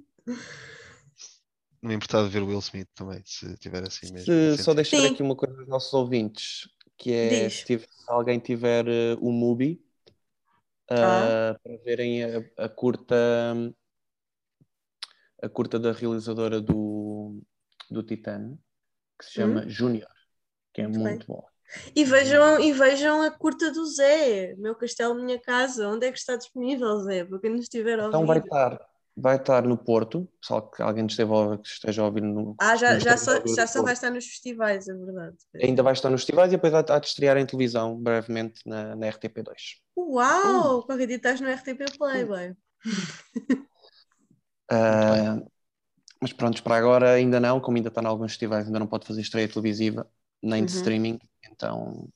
Não me importava de ver o Will Smith também, se tiver assim mesmo. Se, só deixar Sim. aqui uma coisa aos nossos ouvintes, que é Diz. se, tiver- se alguém tiver eh, o Mubi Ah. para verem a, a curta a curta da realizadora do, do Titan, que se chama Júnior, que é Hum? Muito muito boa. E vejam, e vejam a curta do Zé, Meu Castelo, Minha Casa. Onde é que está disponível, Zé? Para quem nos estiver a ouvir. Então vai estar, vai estar no Porto, só que alguém esteja a, que esteja a ouvir no. Ah, já, no já, só, ouvir já só vai estar nos festivais, é verdade. Ainda vai estar nos festivais e depois há, há de estrear em televisão brevemente na, na RTP2. Uau! Qualquer dia estás no RTP Play, bem. <laughs> Ah, mas pronto, para agora ainda não, como ainda está em alguns festivais, ainda não pode fazer estreia televisiva nem de Uhum. streaming, então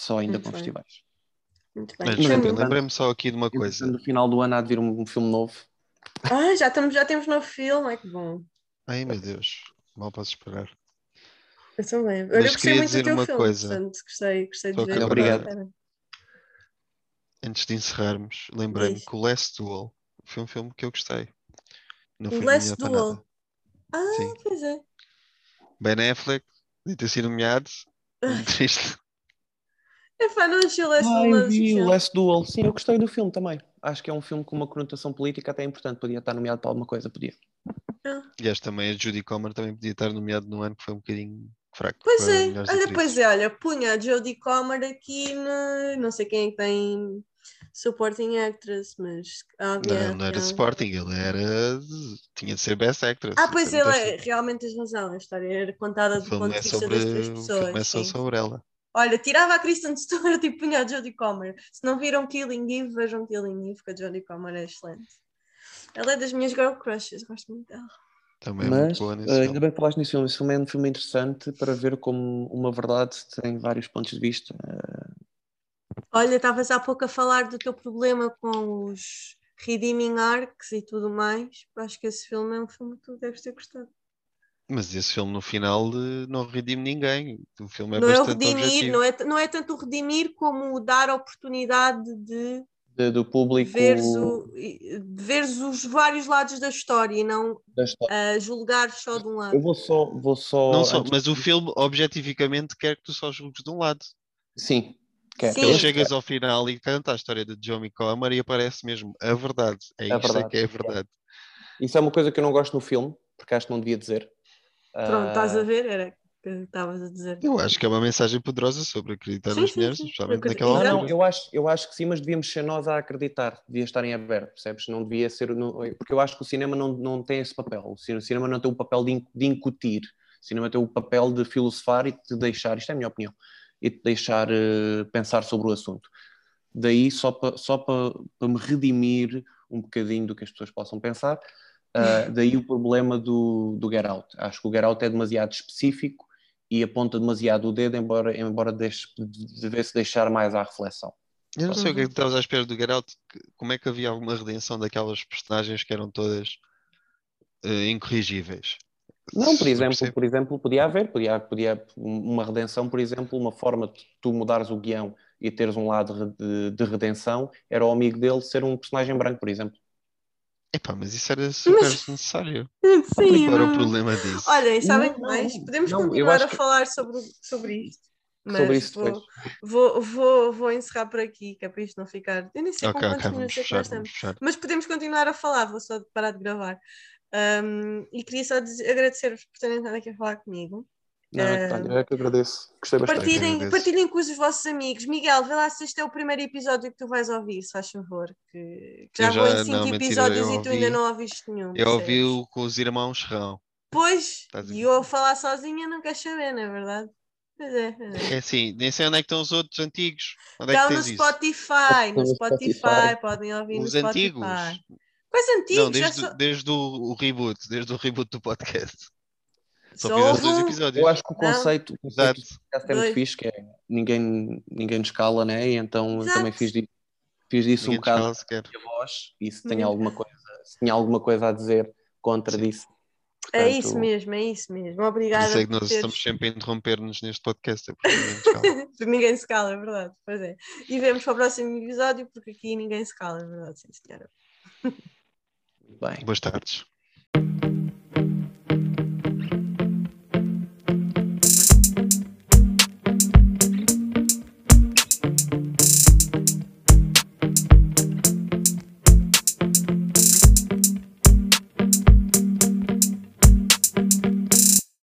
só ainda Muito com bem. festivais. Muito bem. Mas, Mas, Lembrei-me só aqui de uma coisa. No final do ano há de vir um, um filme novo. Ah, já, estamos, já temos novo filme, é que bom. Ai meu Deus, mal posso esperar. Eu também. Olha, Mas eu gostei queria muito do dizer teu uma filme, coisa. portanto, gostei, gostei de ver. Obrigado. Antes de encerrarmos, lembrei-me que o Last Duel foi um filme que eu gostei. Não O foi Last Duel? Ah, Sim. pois é. Ben Affleck, de ter sido nomeado, <laughs> muito triste. Epá, não achei o Last Ah, Duel vi o especial. Last Duel. Sim, eu gostei do filme também. Acho que é um filme com uma conotação política até importante. Podia estar nomeado para alguma coisa, podia. E este também, a Judy Comer, também podia estar nomeado no ano que foi um bocadinho fraco. Pois é, olha, atrizes. pois é, olha, punha a Jodie Comer aqui no. Não sei quem é que tem supporting actress, mas. Ah, Não, yeah, não era yeah. Sporting, ele era. tinha de ser Best Actress. Ah, pois é muito ele é, realmente tens razão, a história era contada do ponto é de vista sobre, das três pessoas. filme é sobre ela. Olha, tirava a Kristen Stewart <laughs> e punha a Jodie Comer. Se não viram Killing Eve, vejam Killing Eve, que a Jodie Comer é excelente. Ela é das minhas girl crushes, gosto muito dela. Também é Mas muito boa nesse eh, filme. ainda bem que falaste nesse filme. Esse filme é um filme interessante para ver como uma verdade tem vários pontos de vista. Eh, Olha, estavas há pouco a falar do teu problema com os redeeming arcs e tudo mais, acho que esse filme é um filme que tu deves ter gostado. Mas esse filme no final eh, não redime ninguém. O filme é não é o bastante redimir, objetivo. não é, não é tanto o redimir como o dar a oportunidade de De- do público veres, o, de veres os vários lados da história e não história. a julgar só de um Eu lado. vou só, vou só, Não só, mas o filme objetificamente quer que tu só julgues de um lado. sim, quer. Sim. Ele chegas ao final e canta a história de Johnny Comer e aparece mesmo a verdade. É A isto é verdade, que é a é. verdade. Isso é uma coisa que eu não gosto no filme, porque acho que não devia dizer. Pronto, estás a Ah, ver? Era o que estavas a dizer. Eu acho que é uma mensagem poderosa sobre acreditar Sim, nas sim, mulheres, sim. especialmente Eu naquela Exato. não, altura. eu acho, eu acho que sim, mas devíamos ser nós a acreditar, devia estar em aberto, percebes? Não devia ser, não- porque eu acho que o cinema não, não tem esse papel, o cine- o cinema não tem o papel de, de incutir, o cinema tem o papel de filosofar e de te deixar, isto é a minha opinião, e te deixar eh, pensar sobre o assunto. Daí, só para só pa, pa me redimir um bocadinho do que as pessoas possam pensar, ah, daí o problema do, do Get Out. Acho que o Get Out é demasiado específico e aponta demasiado o dedo, embora, embora deixe, devesse deixar mais à reflexão. Eu não sei o que é que estavas à espera do Get Out, que- como é que havia alguma redenção daquelas personagens que eram todas eh, incorrigíveis? Não, por exemplo, por exemplo, podia haver, podia, podia uma redenção, por exemplo, uma forma de tu mudares o guião e teres um lado de, de redenção, era o amigo dele ser um personagem branco, por exemplo. Epá, mas isso era <laughs> super desnecessário. Sim, Qual era o problema disso? Olhem, sabem Não, mais? Podemos não, continuar a que- falar sobre, sobre isto. Mas Sobre isso vou, vou, vou, vou encerrar por aqui, que é para isto não ficar. Eu nem sei ok, com quantos vamos minutos é que nós estamos. Mas podemos continuar a falar, vou só parar de gravar. Um, e queria só agradecer-vos por terem estado aqui a falar comigo. Não, é, que, olha, é que agradeço. Gostei bastante. Partilhem, agradeço. partilhem com os vossos amigos. Miguel, vê lá se este é o primeiro episódio que tu vais ouvir, se faz favor. Que, que já, Eu vou já- em 5 não, mentira, episódios eu e tu ainda ouvi- não ouviste nenhum. Eu ouvi percebes? o com os irmãos Rão. Pois, e eu a falar sozinha não quero saber, não é verdade? Pois é. é. É assim, nem sei onde é que estão os outros antigos. Onde é Estão que no? Spotify, no Spotify. podem ouvir Os no Spotify. antigos? Quais antigos? Não, Já desde, só, desde o, o reboot, desde o reboot do podcast. Só só dois episódios. Eu acho que o conceito, o conceito Exato. do podcast é muito Dois. fixe, que é ninguém, ninguém nos cala, né? E então eu Exato. também fiz, fiz disso Ninguém um bocado a voz e se tinha alguma coisa, se tinha alguma coisa a dizer contra Sim. disso. É Portanto, isso mesmo, é isso mesmo. Obrigada isso é que nós teres- estamos sempre a interromper-nos neste podcast. É <laughs> porque ninguém descala. <laughs> Porque ninguém se cala, é verdade. Pois é. E vemos para o próximo episódio, porque aqui ninguém se cala, é verdade, sim senhora. <laughs> Bem. Boas tardes.